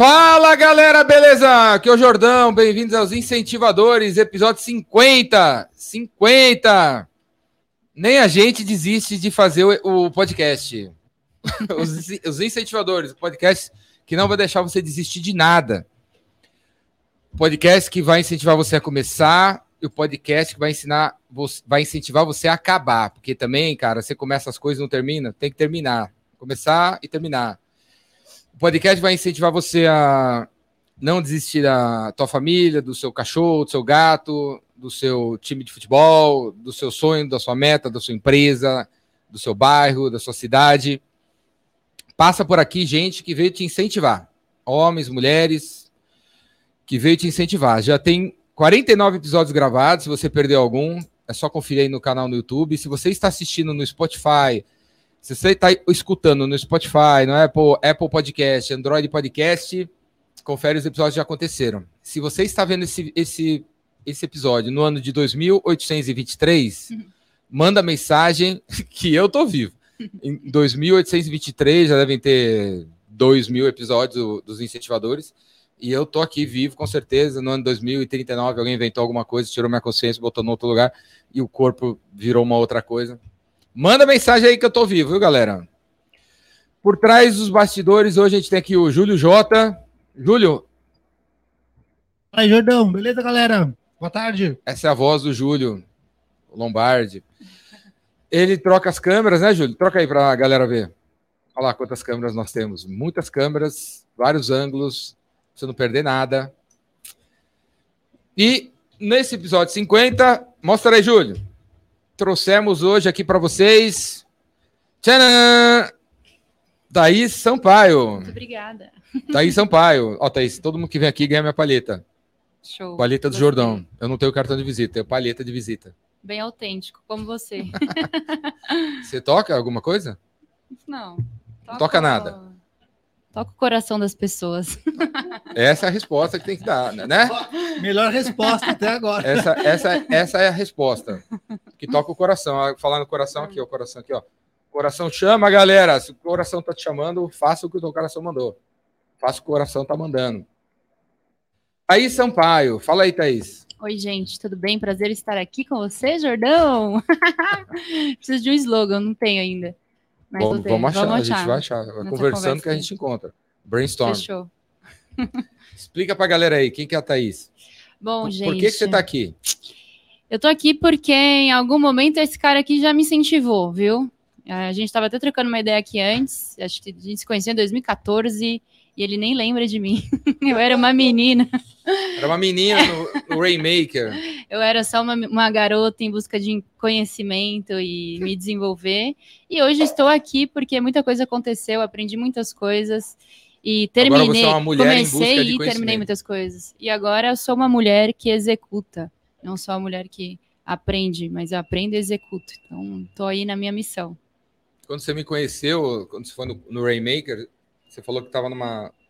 Fala galera, beleza? Aqui é o Jordão, bem-vindos aos Incentivadores, episódio 50. 50! Nem a gente desiste de fazer o, podcast. os, os, Incentivadores, o podcast que não vai deixar você desistir de nada. O podcast que vai incentivar você a começar e o podcast que vai ensinar, vai incentivar você a acabar. Porque também, cara, você começa as coisas e não termina, tem que terminar. Começar e terminar podcast vai incentivar você a não desistir da tua família, do seu cachorro, do seu gato, do seu time de futebol, do seu sonho, da sua meta, da sua empresa, do seu bairro, da sua cidade. Passa por aqui gente que veio te incentivar. Homens, mulheres, que veio te incentivar. Já tem 49 episódios gravados. Se você perdeu algum, é só conferir aí no canal no YouTube. Se você está assistindo no Spotify, se você está escutando no Spotify, no Apple, Apple Podcast, Android Podcast, confere os episódios que já aconteceram. Se você está vendo esse, esse, esse episódio no ano de 2823, uhum. manda mensagem que eu tô vivo. Em 2823 já devem ter 2 mil episódios dos incentivadores. E eu tô aqui vivo, com certeza. No ano 2039, alguém inventou alguma coisa, tirou minha consciência, botou no outro lugar e o corpo virou uma outra coisa. Manda mensagem aí que eu tô vivo, viu, galera? Por trás dos bastidores, hoje a gente tem aqui o Júlio Jota. Júlio. Aí, Jordão. Beleza, galera? Boa tarde. Essa é a voz do Júlio Lombardi. Ele troca as câmeras, né, Júlio? Troca aí pra galera ver. Olha lá quantas câmeras nós temos. Muitas câmeras, vários ângulos, pra você não perder nada. E nesse episódio 50, mostra aí, Júlio trouxemos hoje aqui para vocês. Tcharam! Thaís Sampaio. Muito obrigada. Thaís Sampaio. Ó, Thaís, todo mundo que vem aqui ganha minha palheta. Show. Palheta do Gostei. Jordão. Eu não tenho cartão de visita, tenho palheta de visita. Bem autêntico, como você. você toca alguma coisa? Não. Não toca nada. Toca o coração das pessoas. Essa é a resposta que tem que dar, né? Melhor resposta até agora. Essa, essa, essa é a resposta. Que toca o coração. Ah, falar no coração aqui, o coração aqui, ó. Coração chama, galera. Se o coração tá te chamando, faça o que o teu coração mandou. Faça o que o coração tá mandando. Thaís Sampaio. Fala aí, Thaís. Oi, gente, tudo bem? Prazer estar aqui com você, Jordão. Preciso de um slogan, não tenho ainda. Mas vamos, vamos, achar, vamos a gente vai achar. Vai conversando que a gente encontra. Brainstorm. Fechou. Explica pra galera aí, quem que é a Thaís? Bom, por, gente. Por que, que você tá aqui? Eu tô aqui porque em algum momento esse cara aqui já me incentivou, viu? A gente estava até trocando uma ideia aqui antes, acho que a gente se conheceu em 2014 e ele nem lembra de mim. Eu era uma menina. Era uma menina no, no Rainmaker. Eu era só uma, uma garota em busca de conhecimento e me desenvolver. E hoje estou aqui porque muita coisa aconteceu, aprendi muitas coisas e terminei. É uma mulher comecei e terminei muitas coisas. E agora eu sou uma mulher que executa, não só uma mulher que aprende, mas aprende e executa. Então, estou aí na minha missão. Quando você me conheceu, quando você foi no, no Rainmaker, você falou que estava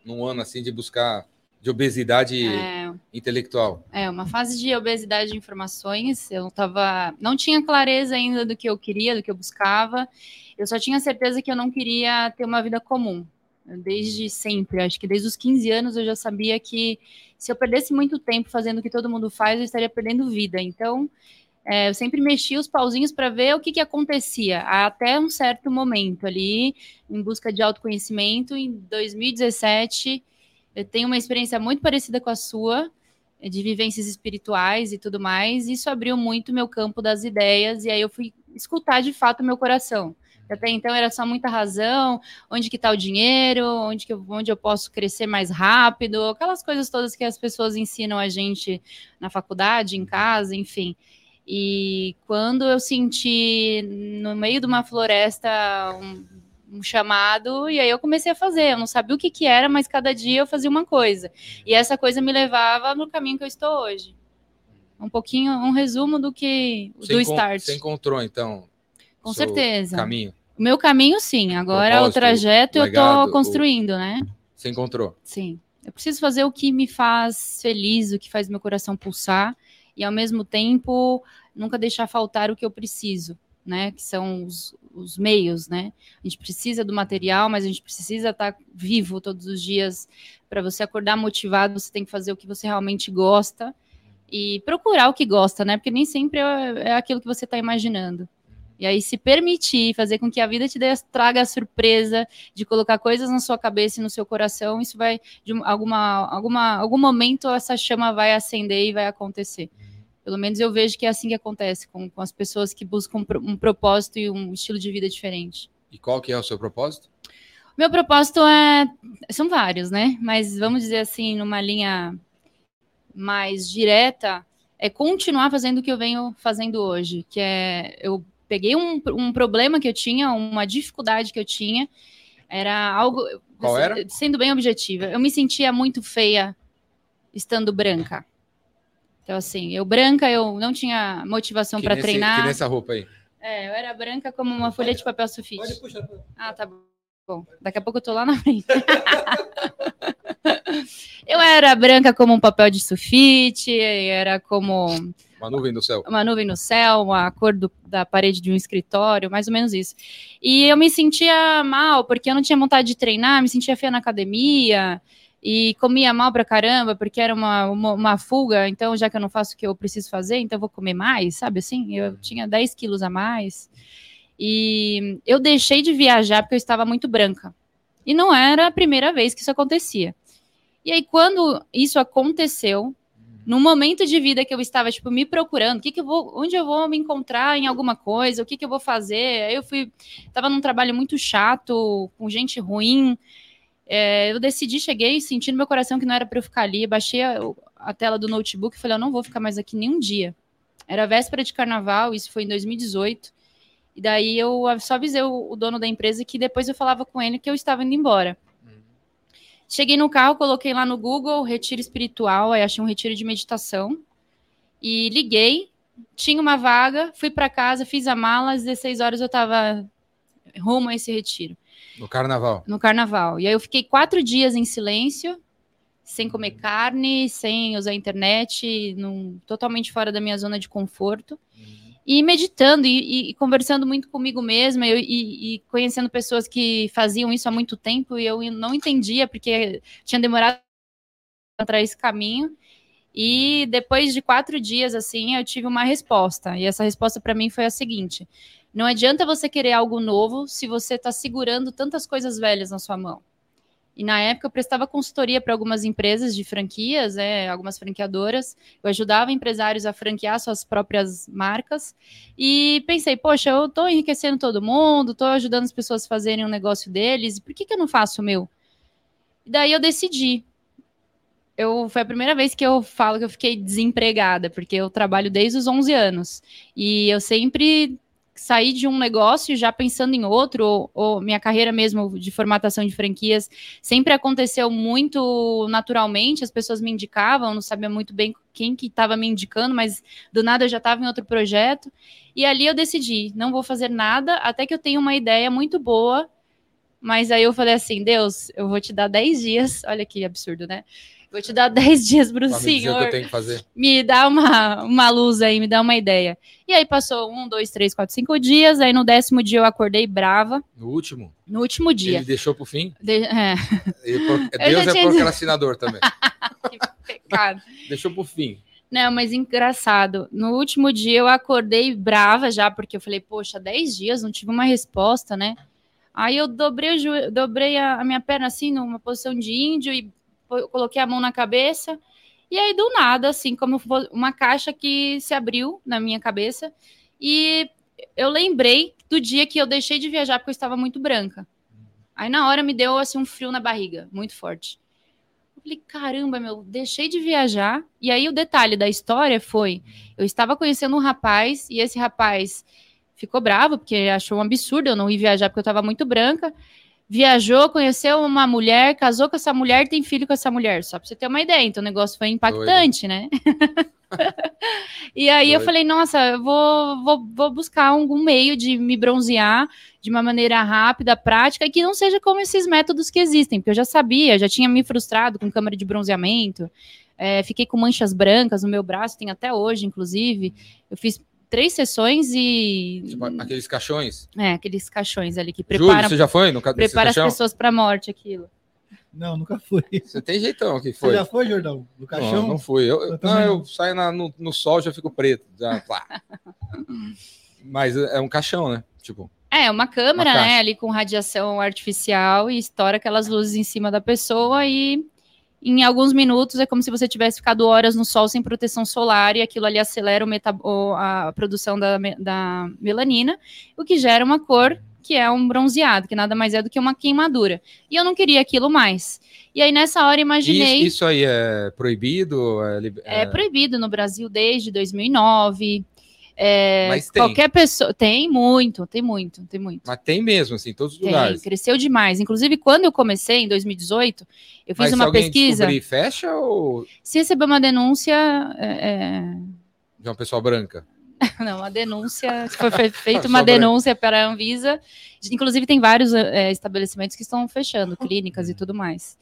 num ano assim de buscar de obesidade é, intelectual. É, uma fase de obesidade de informações. Eu tava, não tinha clareza ainda do que eu queria, do que eu buscava. Eu só tinha certeza que eu não queria ter uma vida comum. Desde sempre, acho que desde os 15 anos eu já sabia que se eu perdesse muito tempo fazendo o que todo mundo faz, eu estaria perdendo vida. Então, é, eu sempre mexia os pauzinhos para ver o que, que acontecia, até um certo momento ali, em busca de autoconhecimento. Em 2017, eu tenho uma experiência muito parecida com a sua, de vivências espirituais e tudo mais. Isso abriu muito meu campo das ideias, e aí eu fui escutar de fato o meu coração. Até então era só muita razão, onde que está o dinheiro, onde, que onde eu posso crescer mais rápido, aquelas coisas todas que as pessoas ensinam a gente na faculdade, em casa, enfim. E quando eu senti no meio de uma floresta um, um, chamado, e aí eu comecei a fazer. Eu não sabia o que, que era, mas cada dia eu fazia uma coisa. E essa coisa me levava no caminho que eu estou hoje. Um pouquinho, um resumo do que você do start. Você encontrou, então, com certeza. Caminho. O meu caminho, sim. Agora Propósito, o trajeto legado, eu estou construindo, o... né? Você encontrou? Sim. Eu preciso fazer o que me faz feliz, o que faz meu coração pulsar, e ao mesmo tempo nunca deixar faltar o que eu preciso, né? Que são os, os meios, né? A gente precisa do material, mas a gente precisa estar vivo todos os dias. Para você acordar motivado, você tem que fazer o que você realmente gosta e procurar o que gosta, né? Porque nem sempre é, é aquilo que você está imaginando. E aí, se permitir fazer com que a vida te dê, traga a surpresa de colocar coisas na sua cabeça e no seu coração, isso vai, de alguma, alguma, algum momento, essa chama vai acender e vai acontecer. Pelo menos eu vejo que é assim que acontece com, com as pessoas que buscam um propósito e um estilo de vida diferente. E qual que é o seu propósito? Meu propósito é. São vários, né? Mas vamos dizer assim, numa linha mais direta, é continuar fazendo o que eu venho fazendo hoje, que é eu peguei um, um problema que eu tinha, uma dificuldade que eu tinha, era algo. Qual era? Sendo bem objetiva, eu me sentia muito feia estando branca. Então, assim, eu branca, eu não tinha motivação para treinar. Que nessa roupa aí. É, eu era branca como uma folha de papel sulfite. Pode puxar. Ah, tá bom. Daqui a pouco eu tô lá na frente. eu era branca como um papel de sulfite, era como uma nuvem no céu. Uma nuvem no céu, a cor do, da parede de um escritório, mais ou menos isso. E eu me sentia mal, porque eu não tinha vontade de treinar, me sentia feia na academia, e comia mal pra caramba, porque era uma, uma, uma, fuga, então já que eu não faço o que eu preciso fazer, então eu vou comer mais, sabe assim? Eu tinha 10 quilos a mais. E eu deixei de viajar porque eu estava muito branca. E não era a primeira vez que isso acontecia. E aí, quando isso aconteceu, num momento de vida que eu estava, tipo, me procurando, o que que eu vou, onde eu vou me encontrar em alguma coisa, o que que eu vou fazer? Aí eu fui, estava num trabalho muito chato, com gente ruim. É, eu decidi, cheguei sentindo meu coração que não era para eu ficar ali, baixei a, a, tela do notebook e falei, eu não vou ficar mais aqui nenhum dia. Era véspera de carnaval, isso foi em 2018. E daí eu só avisei o, o dono da empresa que depois eu falava com ele que eu estava indo embora. Cheguei no carro, coloquei lá no Google retiro espiritual, aí achei um retiro de meditação e liguei. Tinha uma vaga, fui para casa, fiz a mala, às 16 horas eu estava rumo a esse retiro. No carnaval? No carnaval. E aí eu fiquei quatro dias em silêncio, sem comer carne, sem usar internet, num, totalmente fora da minha zona de conforto. Uhum e meditando e, e, conversando muito comigo mesma e, e, conhecendo pessoas que faziam isso há muito tempo e eu não entendia porque tinha demorado para esse caminho. E depois de quatro dias, assim, eu tive uma resposta. E essa resposta para mim foi a seguinte: não adianta você querer algo novo se você está segurando tantas coisas velhas na sua mão. E na época eu prestava consultoria para algumas empresas de franquias, é, algumas franqueadoras. Eu ajudava empresários a franquear suas próprias marcas. E pensei, poxa, eu estou enriquecendo todo mundo, estou ajudando as pessoas a fazerem um negócio deles, por que, que eu não faço o meu? E daí eu decidi. Eu, foi a primeira vez que eu falo que eu fiquei desempregada, porque eu trabalho desde os 11 anos. E eu sempre sair de um negócio já pensando em outro, ou, ou, minha carreira mesmo de formatação de franquias sempre aconteceu muito naturalmente, as pessoas me indicavam, não sabia muito bem quem que estava me indicando, mas do nada eu já estava em outro projeto, e ali eu decidi, não vou fazer nada até que eu tenha uma ideia muito boa, mas aí eu falei assim, Deus, eu vou te dar 10 dias, olha que absurdo, né? Vou te dar 10 dias para o senhor. Me dá uma, uma luz aí, me dá uma ideia. E aí passou um, dois, três, quatro, cinco dias. Aí no décimo dia eu acordei brava. No último? No último dia. Ele deixou pro fim? De... É. Deus é procrastinador também. que pecado. deixou pro fim. Não, mas engraçado. No último dia eu acordei brava já, porque eu falei, poxa, 10 dias, não tive uma resposta, né? Aí eu dobrei, dobrei a, a minha perna assim, numa posição de índio e coloquei a mão na cabeça, e aí do nada, assim, como uma caixa que se abriu na minha cabeça, e eu lembrei do dia que eu deixei de viajar porque eu estava muito branca. Aí na hora me deu assim um frio na barriga, muito forte. Eu falei, caramba, meu, deixei de viajar. E aí o detalhe da história foi: eu estava conhecendo um rapaz, e esse rapaz ficou bravo, porque achou um absurdo eu não ir viajar porque eu estava muito branca viajou, conheceu uma mulher, casou com essa mulher, tem filho com essa mulher, só para você ter uma ideia. Então o negócio foi impactante, Doido. né? e aí Doido. eu falei, nossa, eu vou, vou, vou buscar algum meio de me bronzear de uma maneira rápida, prática, e que não seja como esses métodos que existem, porque eu já sabia, já tinha me frustrado com câmera de bronzeamento, é, fiquei com manchas brancas no meu braço, tem até hoje, inclusive. Eu fiz três sessões e. Tipo, aqueles caixões. É, aqueles caixões ali que Júlio, preparam você já foi no ca- prepara as pessoas para a morte, aquilo. Não, nunca fui. Você tem jeitão que Você foi. já foi, Jordão? No caixão? Não, não fui. Eu, eu- não, eu não. saio na- no, no sol já fico preto. Já. Mas é um caixão, né? Tipo, É, uma câmera, Uma né, ali com radiação artificial e estoura aquelas luzes em cima da pessoa e em alguns minutos é como se você tivesse ficado horas no sol sem proteção solar e aquilo ali acelera o a produção da, da melanina, o que gera uma cor que é um bronzeado, que nada mais é do que uma queimadura. E eu não queria aquilo mais. E aí nessa hora imaginei... isso, isso aí é proibido? É, É é- proibido no Brasil desde 2009. É, Mas tem. Qualquer pessoa. Tem muito, tem muito, tem muito. Mas tem mesmo, assim, em todos os Tem, lugares. cresceu demais. Inclusive, quando eu comecei, em 2018, eu fiz Mas se uma alguém pesquisa. descobrir, fecha ou Se receber uma denúncia. é, de uma pessoa branca? é, Não, uma denúncia. Se fe- feita uma denúncia para a Anvisa. Inclusive, tem vários é, estabelecimentos que estão fechando, clínicas e tudo mais.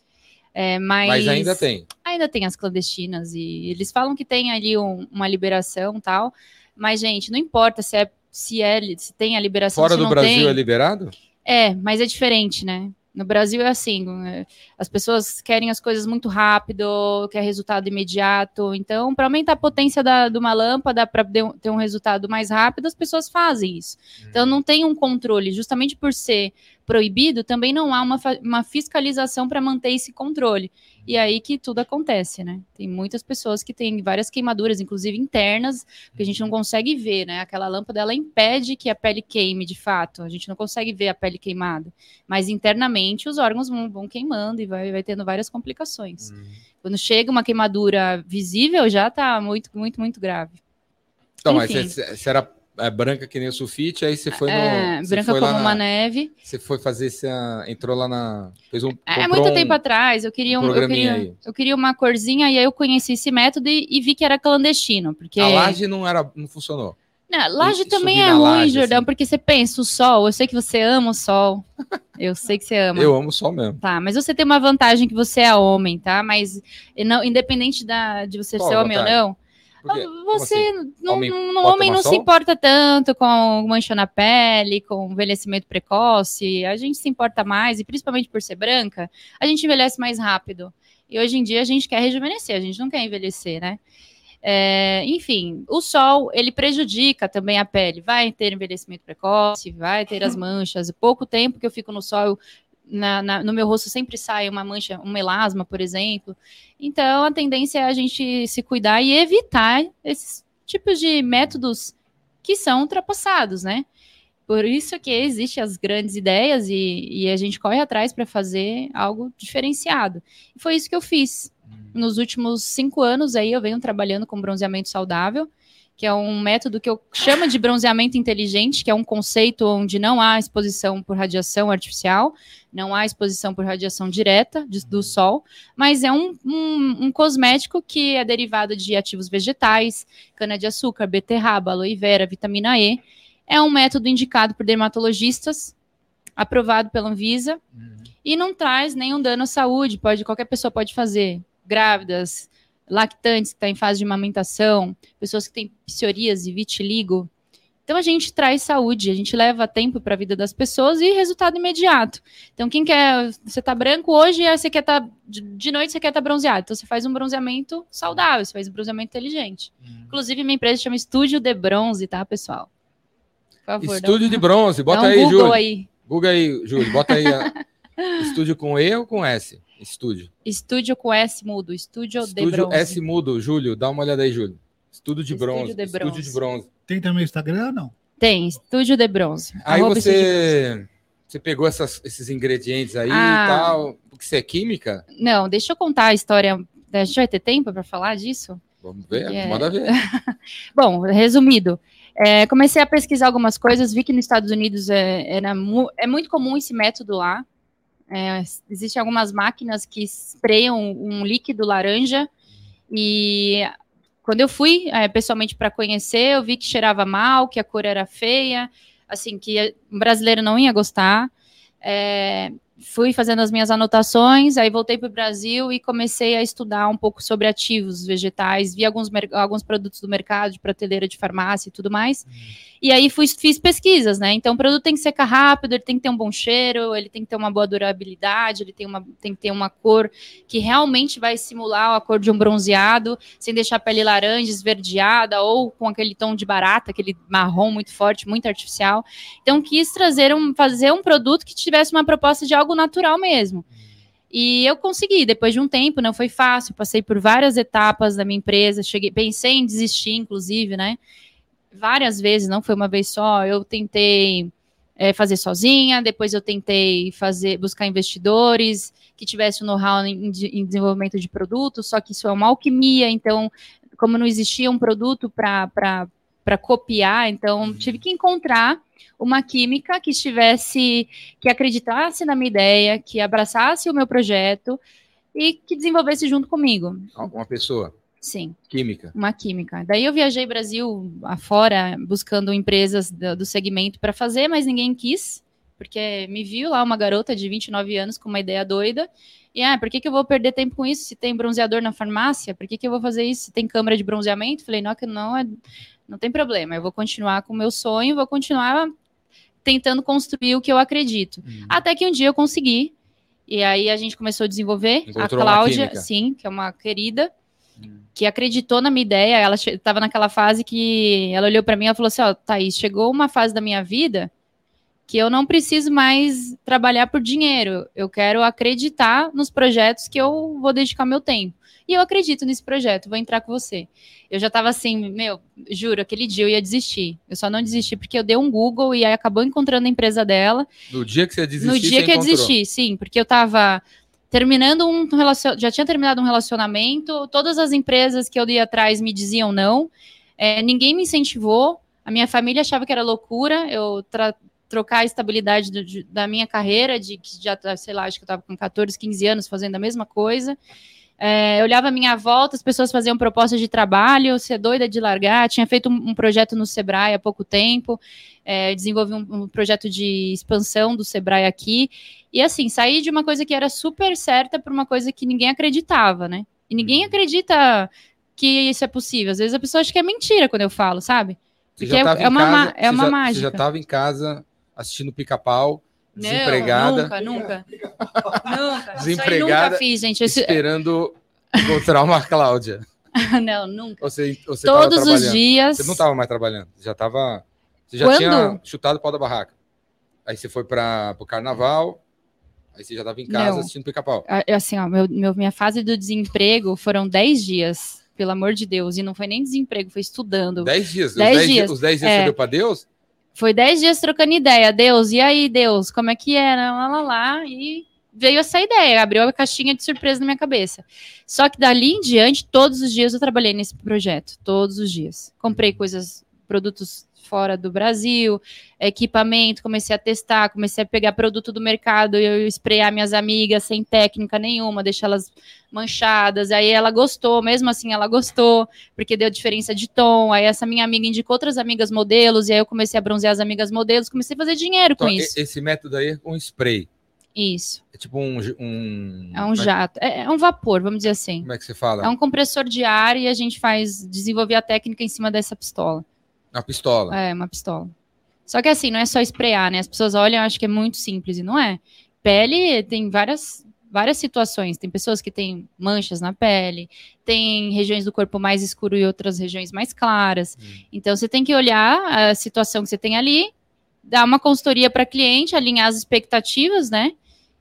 É, mas, Mas ainda tem. ainda tem as clandestinas e eles falam que tem ali um- uma liberação e tal, mas gente, não importa se é se é se tem a liberação Fora do Brasil tem. é liberado? É, mas é diferente, né? No Brasil é assim, é, as pessoas querem as coisas muito rápido, quer resultado imediato. Então, para aumentar a potência da- de uma lâmpada, para ter um resultado mais rápido, as pessoas fazem isso. Então, não tem um controle. Justamente por ser proibido, também não há uma, uma fiscalização para manter esse controle. E aí que tudo acontece, né? Tem muitas pessoas que têm várias queimaduras, inclusive internas, que a gente não consegue ver, né? Aquela lâmpada, ela impede que a pele queime, de fato. A gente não consegue ver a pele queimada. Mas internamente, os órgãos vão, vão queimando e vai, vai tendo várias complicações. Quando chega uma queimadura visível, já tá muito, muito, muito grave. Então, mas Enfim. você era é, branca que nem o sulfite, aí você foi no. é, você branca foi como uma na- neve. Você foi fazer esse. ah, Entrou lá na. Fez um. É comprou muito um- tempo atrás, eu queria, um, eu, programinha queria, eu queria uma corzinha e aí eu conheci esse método e, e vi que era clandestino, porque A laje não, era, não funcionou. Não, laje E- também é ruim, laje, Jordão, assim. porque você pensa, o sol, eu sei que você ama o sol. Eu sei que você ama. Eu amo só mesmo. Tá, mas você tem uma vantagem que você é homem, tá? Mas não, independente da, de você Qual ser homem ou não, Porque, você assim? não, Homem não- pode homem não se importa tanto com mancha na pele, com envelhecimento precoce. A gente se importa mais, e principalmente por ser branca, a gente envelhece mais rápido. E hoje em dia a gente quer rejuvenescer, a gente não quer envelhecer, né? É, enfim, o sol ele prejudica também a pele. Vai ter envelhecimento precoce, vai ter as manchas. Pouco tempo que eu fico no sol, eu- na- na- no meu rosto sempre sai uma mancha, um melasma, por exemplo. Então a tendência é a gente se cuidar e evitar esses tipos de métodos que são ultrapassados, né? Por isso que existem as grandes ideias e, e a gente corre atrás para fazer algo diferenciado. E foi isso que eu fiz. Nos últimos cinco anos aí eu venho trabalhando com bronzeamento saudável, que é um método que eu chamo de bronzeamento inteligente, que é um conceito onde não há exposição por radiação artificial, não há exposição por radiação direta do sol, mas é um, um- um cosmético que é derivado de ativos vegetais, cana-de-açúcar, beterraba, aloe vera, vitamina E. É um método indicado por dermatologistas, aprovado pela Anvisa, e não traz nenhum dano à saúde. Pode, qualquer pessoa pode fazer. Grávidas, lactantes que estão em fase de amamentação, pessoas que têm psoríase, vitiligo. Então a gente traz saúde, a gente leva tempo para a vida das pessoas e resultado imediato. Então quem quer, você tá branco hoje, você quer estar de, noite você quer estar bronzeado. Então você faz um bronzeamento saudável, você faz um bronzeamento inteligente. Inclusive minha empresa chama Estúdio de Bronze, tá, pessoal? Por favor, Estúdio de bronze, bota um aí, Google Júlio. aí. Google aí, Júlio, bota aí. a- Estúdio com E ou com S? Estúdio. Estúdio com S mudo, Estúdio, de Estúdio Bronze. S mudo, Júlio, dá uma olhada aí, Júlio. Estúdio de Estúdio bronze. de Estúdio bronze. de bronze. Tem também o Instagram ou não? Tem, Estúdio de Bronze. Aí Arroba de você, você pegou essas- esses ingredientes aí Ah. e tal. Porque você é química? Não, deixa eu contar a história. A gente vai ter tempo para falar disso? Vamos ver, É. manda ver. Bom, resumido, é, comecei a pesquisar algumas coisas, vi que nos Estados Unidos é, era mu- é muito comum esse método lá. É, Existem algumas máquinas que sprayam um líquido laranja e quando eu fui é, pessoalmente para conhecer, eu vi que cheirava mal, que a cor era feia, assim, que um brasileiro não ia gostar. É, fui fazendo as minhas anotações, aí voltei para o Brasil e comecei a estudar um pouco sobre ativos vegetais, vi alguns, alguns produtos do mercado, de prateleira de farmácia e tudo mais. Uhum. E aí fui, fiz pesquisas, né? Então o produto tem que secar rápido, ele tem que ter um bom cheiro, ele tem que ter uma boa durabilidade, ele tem, uma, tem que ter uma cor que realmente vai simular a cor de um bronzeado, sem deixar a pele laranja, esverdeada, ou com aquele tom de barata, aquele marrom muito forte, muito artificial. Então quis trazer um, fazer um produto que tivesse uma proposta de algo natural mesmo. E eu consegui, depois de um tempo, não foi fácil, passei por várias etapas da minha empresa, cheguei, pensei em desistir, inclusive, né? Várias vezes, não foi uma vez só. Eu tentei é, fazer sozinha, depois eu tentei fazer, buscar investidores que tivessem know-how em, em, desenvolvimento de produtos, só que isso é uma alquimia, então, como não existia um produto para copiar, então tive que encontrar uma química que estivesse, que acreditasse na minha ideia, que abraçasse o meu projeto e que desenvolvesse junto comigo. Uma pessoa. Sim. Química. Uma química. Daí eu viajei Brasil afora, buscando empresas do, do segmento para fazer, mas ninguém quis, porque me viu lá uma garota de 29 anos com uma ideia doida. E, ah, por que, que eu vou perder tempo com isso se tem bronzeador na farmácia? Por que, que eu vou fazer isso se tem câmera de bronzeamento? Falei, não, que não, é, não tem problema, eu vou continuar com o meu sonho, vou continuar tentando construir o que eu acredito. Uhum. Até que um dia eu consegui, e aí a gente começou a desenvolver. Encontrou a Cláudia, sim, que é uma querida, uhum. que acreditou na minha ideia. Ela estava naquela fase que ela olhou para mim e falou assim: Ó, oh, Thaís, chegou uma fase da minha vida que eu não preciso mais trabalhar por dinheiro. Eu quero acreditar nos projetos que eu vou dedicar meu tempo. E eu acredito nesse projeto, vou entrar com você. Eu já estava assim, meu, juro, aquele dia eu ia desistir. Eu só não desisti porque eu dei um Google e aí acabou encontrando a empresa dela. No dia que você desistiu? No dia que eu desisti, sim, porque eu estava terminando um relacionamento, já tinha terminado um relacionamento, todas as empresas que eu ia atrás me diziam não, é, ninguém me incentivou, a minha família achava que era loucura, eu trocar a estabilidade do, de, da minha carreira, de que já, sei lá, acho que eu estava com 14, 15 anos fazendo a mesma coisa, é, eu olhava a minha volta, as pessoas faziam propostas de trabalho, você é doida de largar. Tinha feito um, um projeto no Sebrae há pouco tempo, é, desenvolvi um, um, projeto de expansão do Sebrae aqui. E assim, saí de uma coisa que era super certa para uma coisa que ninguém acreditava, né? E ninguém uhum. acredita que isso é possível. Às vezes a pessoa acha que é mentira quando eu falo, sabe? Porque é, é, uma, casa, é uma já, mágica. Você já estava em casa assistindo pica-pau desempregada. Nunca, nunca. nunca. Desempregada. nunca fiz, gente. Esse... Esperando encontrar uma Cláudia. não, nunca. Você, você Todos os dias. Você não estava mais trabalhando. Já estava. Você já Quando? tinha chutado o pau da barraca. Aí você foi para o carnaval. Aí você já estava em casa não. assistindo pica-pau. Assim, ó, meu, meu, minha fase do desemprego foram 10 dias, pelo amor de Deus. E não foi nem desemprego, foi estudando. 10 dias? 10 dias. Os 10 dias é. você deu para Deus? Foi dez dias trocando ideia. Deus, e aí, Deus, como é que era? É? Lá, lá, lá. E veio essa ideia, abriu a caixinha de surpresa na minha cabeça. Só que dali em diante, todos os dias eu trabalhei nesse projeto. Todos os dias. Comprei coisas, produtos fora do Brasil, equipamento, comecei a testar, comecei a pegar produto do mercado, eu espraiar minhas amigas sem técnica nenhuma, deixar elas manchadas. Aí ela gostou, mesmo assim ela gostou, porque deu diferença de tom. Aí essa minha amiga indicou outras amigas modelos, e aí eu comecei a bronzear as amigas modelos, comecei a fazer dinheiro então, com isso. Esse método aí é com spray. Isso. É tipo um. um... É um é jato. É, é, um vapor, vamos dizer assim. Como é que você fala? É um compressor de ar e a gente faz desenvolver a técnica em cima dessa pistola. Uma pistola. É, uma pistola. Só que assim, não é só esprear, né? As pessoas olham e acham que é muito simples, e não é. Pele tem várias, várias situações. Tem pessoas que têm manchas na pele, tem regiões do corpo mais escuro e outras regiões mais claras. Hum. Então você tem que olhar a situação que você tem ali, dar uma consultoria para cliente, alinhar as expectativas, né?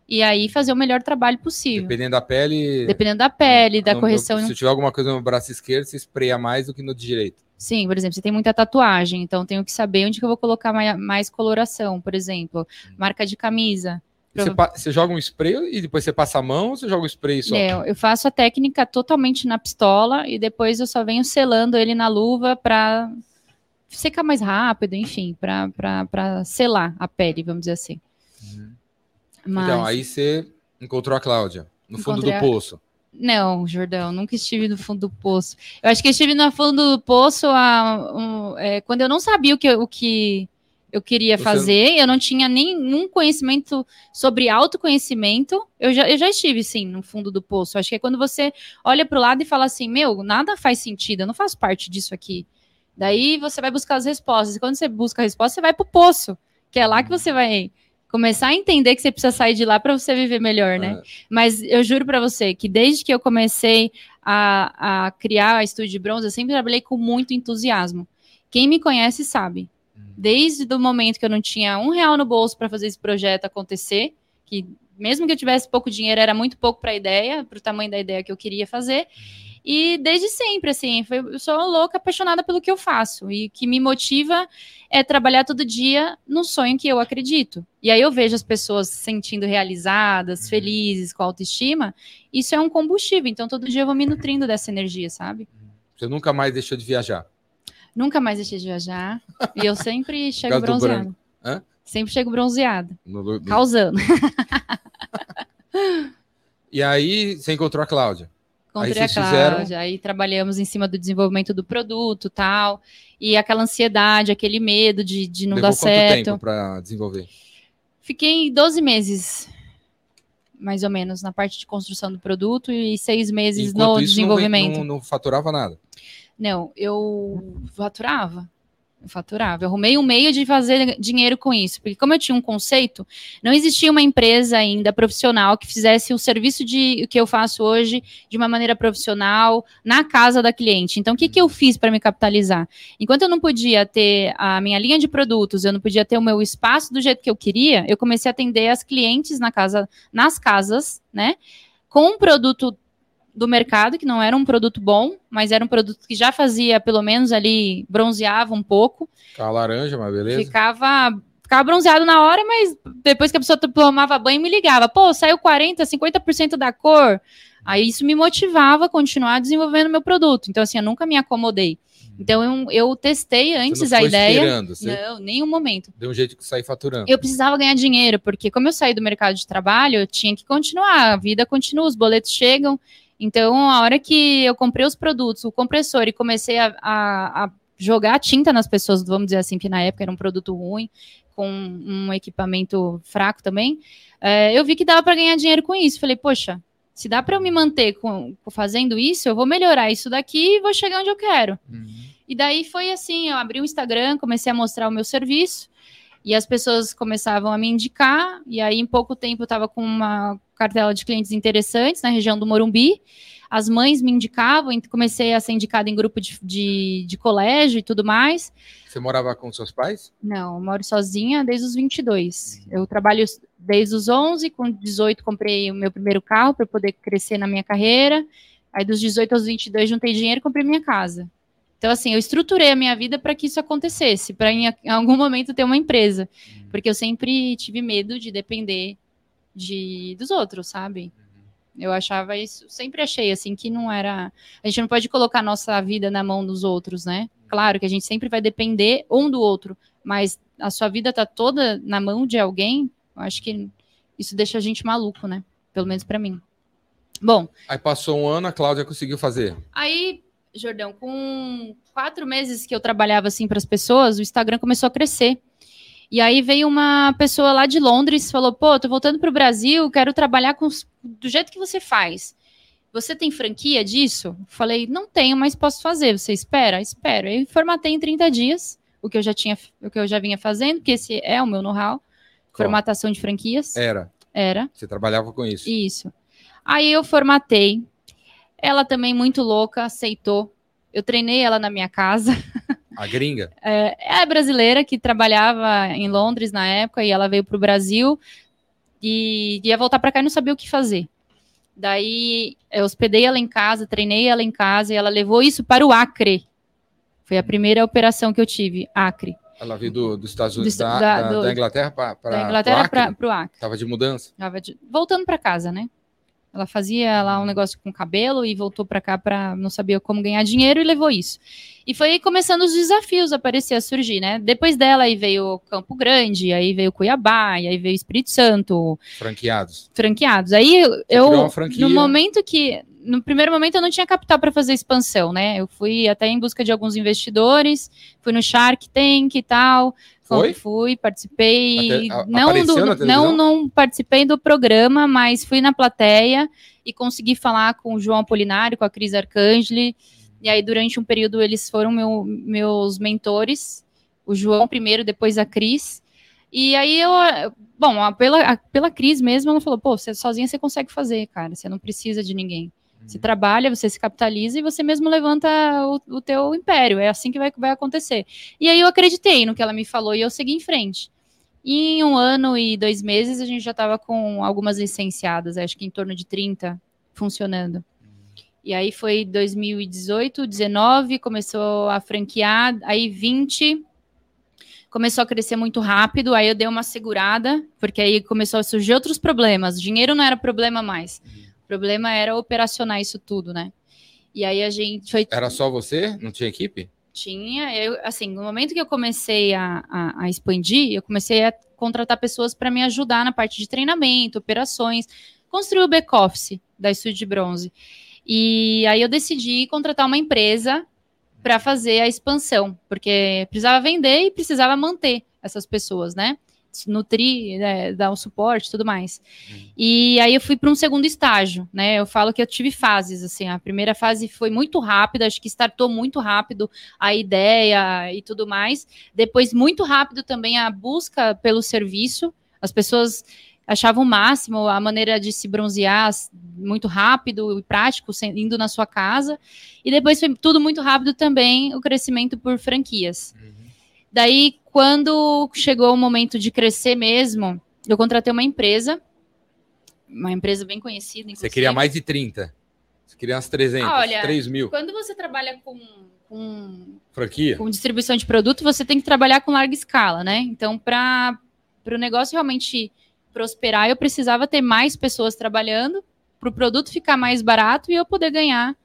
E aí fazer o melhor trabalho possível. Dependendo da pele. Dependendo da pele, da no, correção. No, se tiver alguma coisa no braço esquerdo, você espreia mais do que no direito. Sim, por exemplo, você tem muita tatuagem, então tenho que saber onde que eu vou colocar mais, coloração, por exemplo, hum. marca de camisa. Você, você, joga um spray e depois você passa a mão ou você joga o um spray só? Não, eu faço a técnica totalmente na pistola e depois eu só venho selando ele na luva para secar mais rápido, enfim, para selar a pele, vamos dizer assim. Uhum. Mas... Então, aí você encontrou a Cláudia no fundo do poço. Não, Jordão, nunca estive no fundo do poço. Eu acho que estive no fundo do poço a, um, é, quando eu não sabia o que, o que eu queria Você- fazer, eu não tinha nenhum conhecimento sobre autoconhecimento. Eu já, eu já estive, sim, no fundo do poço. Acho que é quando você olha para o lado e fala assim: meu, nada faz sentido, eu não faço parte disso aqui. Daí você vai buscar as respostas. E quando você busca a resposta, você vai para o poço, que é lá que você vai começar a entender que você precisa sair de lá para você viver melhor, né? É. Mas eu juro pra você que desde que eu comecei a, a criar a Estúdio de Bronze, eu sempre trabalhei com muito entusiasmo. Quem me conhece sabe. Desde o momento que eu não tinha um real no bolso para fazer esse projeto acontecer, que mesmo que eu tivesse pouco dinheiro, era muito pouco para a ideia, para o tamanho da ideia que eu queria fazer. E desde sempre, assim, foi, eu sou louca, apaixonada pelo que eu faço. E o que me motiva é trabalhar todo dia no sonho que eu acredito. E aí eu vejo as pessoas se sentindo realizadas, felizes, com autoestima. Isso é um combustível. Então todo dia eu vou me nutrindo dessa energia, sabe? Você nunca mais deixou de viajar. Nunca mais deixei de viajar. e eu sempre chego bronzeada. Sempre chego bronzeada, No- no- causando. E aí você encontrou a Cláudia. Aí Encontrei a vocês fizeram- Cláudia, aí trabalhamos em cima do desenvolvimento do produto tal. E aquela ansiedade, aquele medo de, de não Levou dar quanto certo. tempo para desenvolver? Fiquei 12 meses, mais ou menos, na parte de construção do produto e seis meses Enquanto no isso, desenvolvimento. Não, não faturava nada. Não, eu faturava. Eu faturava. Eu arrumei um meio de fazer dinheiro com isso. Porque, como eu tinha um conceito, não existia uma empresa ainda profissional que fizesse o serviço de que eu faço hoje de uma maneira profissional na casa da cliente. Então, o que, que eu fiz para me capitalizar? Enquanto eu não podia ter a minha linha de produtos, eu não podia ter o meu espaço do jeito que eu queria, eu comecei a atender as clientes na casa, nas casas, né? Com um produto do mercado, que não era um produto bom, mas era um produto que já fazia, pelo menos ali, bronzeava um pouco. Ficava laranja, mas beleza. Ficava, ficava bronzeado na hora, mas depois que a pessoa tomava banho, me ligava. Pô, saiu 40%, 50% da cor. Aí isso me motivava a continuar desenvolvendo meu produto. Então, assim, eu nunca me acomodei. Então, eu, eu testei antes a ideia. Você Não, nenhum momento. deu um jeito de sair faturando. Eu precisava ganhar dinheiro, porque como eu saí do mercado de trabalho, eu tinha que continuar, a vida continua, os boletos chegam. Então, a hora que eu comprei os produtos, o compressor, e comecei a, a- a jogar tinta nas pessoas, vamos dizer assim, que na época era um produto ruim, com um equipamento fraco também, é, eu vi que dava para ganhar dinheiro com isso. Falei, poxa, se dá para eu me manter com, fazendo isso, eu vou melhorar isso daqui e vou chegar onde eu quero. Uhum. E daí foi assim, eu abri o Instagram, comecei a mostrar o meu serviço, e as pessoas começavam a me indicar, e aí em pouco tempo eu estava com uma cartela de clientes interessantes na região do Morumbi, as mães me indicavam, comecei a ser indicada em grupo de, de, de colégio e tudo mais. Você morava com seus pais? Não, eu moro sozinha desde os 22. Eu trabalho desde os 11, com 18 comprei o meu primeiro carro para poder crescer na minha carreira. Aí dos 18 aos 22 juntei dinheiro e comprei minha casa. Então assim, eu estruturei a minha vida para que isso acontecesse, para em, em algum momento ter uma empresa, porque eu sempre tive medo de depender de dos outros, sabe? Eu achava isso, sempre achei assim que não era. A gente não pode colocar a nossa vida na mão dos outros, né? Claro que a gente sempre vai depender um do outro, mas a sua vida tá toda na mão de alguém, eu acho que isso deixa a gente maluco, né? Pelo menos para mim. Bom, Aí passou um ano, a Cláudia conseguiu fazer. aí, Jordão, com quatro meses que eu trabalhava assim para as pessoas, o Instagram começou a crescer. E aí veio uma pessoa lá de Londres, falou: pô, tô voltando para o Brasil, quero trabalhar com, do jeito que você faz. Você tem franquia disso? Falei, não tenho, mas posso fazer. Você espera? Espero. Eu formatei em 30 dias o que eu já tinha, o que eu já vinha fazendo, que esse é o meu know-how. Formatação de franquias. Era. Era. Você trabalhava com isso. Isso. Aí eu formatei. Ela também, muito louca, aceitou. Eu treinei ela na minha casa. A gringa. É brasileira que trabalhava em Londres na época e ela veio para o Brasil e ia voltar para cá e não sabia o que fazer. Daí eu hospedei ela em casa, treinei ela em casa e ela levou isso para o Acre. Foi a primeira operação que eu tive, Acre. Ela veio do- dos Estados Unidos, Do- da, da- da- do- da Inglaterra para da Inglaterra para o Acre. Tava de mudança. Tava de- voltando para casa, né? Ela fazia lá um negócio com cabelo e voltou para cá para não sabia como ganhar dinheiro e levou isso. E foi aí começando os desafios a aparecer, a surgir, né? Depois dela aí veio Campo Grande, aí veio Cuiabá, e aí veio Espírito Santo, Franqueados. franqueados. Aí eu, no momento que, no primeiro momento eu não tinha capital para fazer expansão, né? Eu fui até em busca de alguns investidores, fui no Shark Tank e tal, Foi? Fui, participei. Até- a- não, do- não, não participei do programa, mas fui na plateia e consegui falar com o João Apolinário, com a Cris Arcangeli. E aí, durante um período, eles foram meu- meus mentores. O João primeiro, depois a Cris. E aí eu. Bom, pela, pela Cris mesmo, ela falou: pô, você sozinha você consegue fazer, cara. Você não precisa de ninguém. Você trabalha, você se capitaliza e você mesmo levanta o, o teu império. É assim que vai, vai acontecer. E aí eu acreditei no que ela me falou e eu segui em frente. E em um ano e dois meses a gente já estava com algumas licenciadas, acho que em torno de 30 funcionando. E aí foi 2018, 19, começou a franquear, aí 20 começou a crescer muito rápido, aí eu dei uma segurada, porque aí começou a surgir outros problemas. Dinheiro não era problema mais. O problema era operacionar isso tudo, né? E aí a gente foi Era só você? Não tinha equipe? tinha, eu, assim, no momento que eu comecei a, a, a expandir, eu comecei a contratar pessoas para me ajudar na parte de treinamento, operações, construir o back-office da Estúdio de Bronze. E aí eu decidi contratar uma empresa para fazer a expansão, porque precisava vender e precisava manter essas pessoas, né? Nutrir, né, dar o suporte e tudo mais. E aí eu fui para um segundo estágio, né? Eu falo que eu tive fases, assim, a primeira fase foi muito rápida, acho que startou muito rápido a ideia e tudo mais. Depois, muito rápido também a busca pelo serviço. As pessoas achavam o máximo a maneira de se bronzear muito rápido e prático, indo na sua casa. E depois foi tudo muito rápido também o crescimento por franquias. Daí, quando chegou o momento de crescer mesmo, eu contratei uma empresa, uma empresa bem conhecida. Você inclusive. queria mais de 30. Você queria umas 300, Ah, olha, 3 mil. Quando você trabalha com, com Franquia? com distribuição de produto, você tem que trabalhar com larga escala, né? Então, para o negócio realmente prosperar, eu precisava ter mais pessoas trabalhando, para o produto ficar mais barato e eu poder ganhar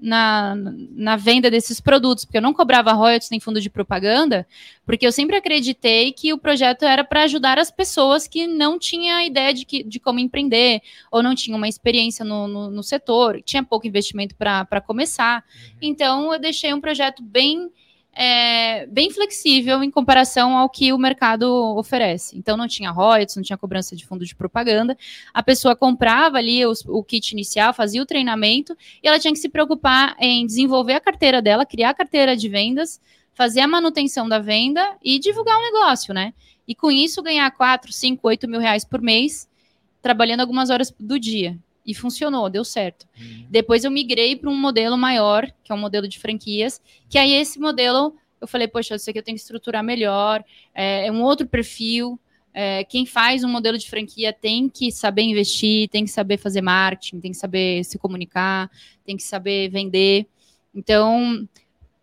na, na venda desses produtos, porque eu não cobrava royalties nem fundo de propaganda, porque eu sempre acreditei que o projeto era para ajudar as pessoas que não tinham ideia de, que, de como empreender, ou não tinham uma experiência no, no, no setor, tinha pouco investimento para começar. Então, eu deixei um projeto bem é, bem flexível em comparação ao que o mercado oferece. Então, não tinha royalties, não tinha cobrança de fundo de propaganda. A pessoa comprava ali os- o kit inicial, fazia o treinamento e ela tinha que se preocupar em desenvolver a carteira dela, criar a carteira de vendas, fazer a manutenção da venda e divulgar o negócio, né? E com isso ganhar 4, 5, 8 mil reais por mês, trabalhando algumas horas do dia. E funcionou, deu certo. Depois eu migrei para um modelo maior, que é um modelo de franquias, que aí esse modelo eu falei, poxa, isso aqui eu tenho que estruturar melhor, é, é um outro perfil. é, quem faz um modelo de franquia tem que saber investir, tem que saber fazer marketing, tem que saber se comunicar, tem que saber vender. Então,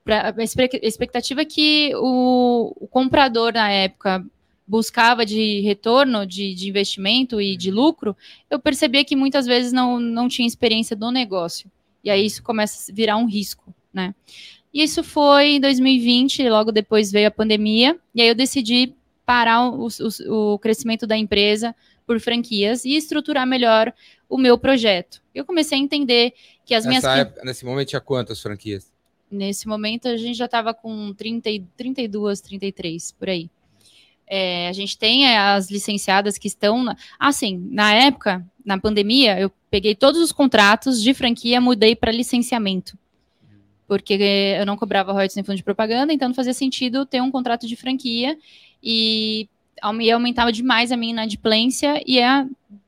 pra- a expectativa é que o, o comprador na época buscava de retorno de, de investimento e de lucro, eu percebia que muitas vezes não, não tinha experiência do negócio. E aí isso começa a virar um risco, né? E isso foi em 2020, logo depois veio a pandemia, e aí eu decidi parar o, o- o crescimento da empresa por franquias e estruturar melhor o meu projeto. Eu comecei a entender que as minhas... Nessa época, nesse momento tinha quantas franquias? Nesse momento, a gente já estava com 30, e- 32, 33, por aí. É, a gente tem é, as licenciadas que estão. Na... Assim, na época, na pandemia, eu peguei todos os contratos de franquia, mudei para licenciamento. Porque eu não cobrava royalties nem fundo de propaganda, então não fazia sentido ter um contrato de franquia e e aumentava demais a minha inadimplência e a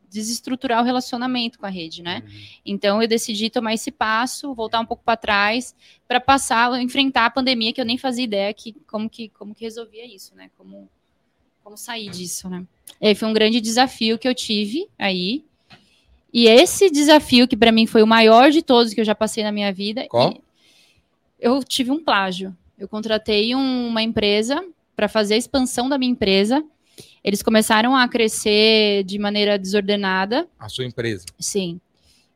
desestruturar o relacionamento com a rede, né? Então eu decidi tomar esse passo, voltar um pouco para trás, para passar, enfrentar a pandemia, que eu nem fazia ideia que como que como que resolvia isso, né? Como como sair disso, né? E aí foi um grande desafio que eu tive aí. E esse desafio que para mim foi o maior de todos que eu já passei na minha vida, Qual? eu tive um plágio. Eu contratei um- uma empresa para fazer a expansão da minha empresa. Eles começaram a crescer de maneira desordenada. A sua empresa. Sim.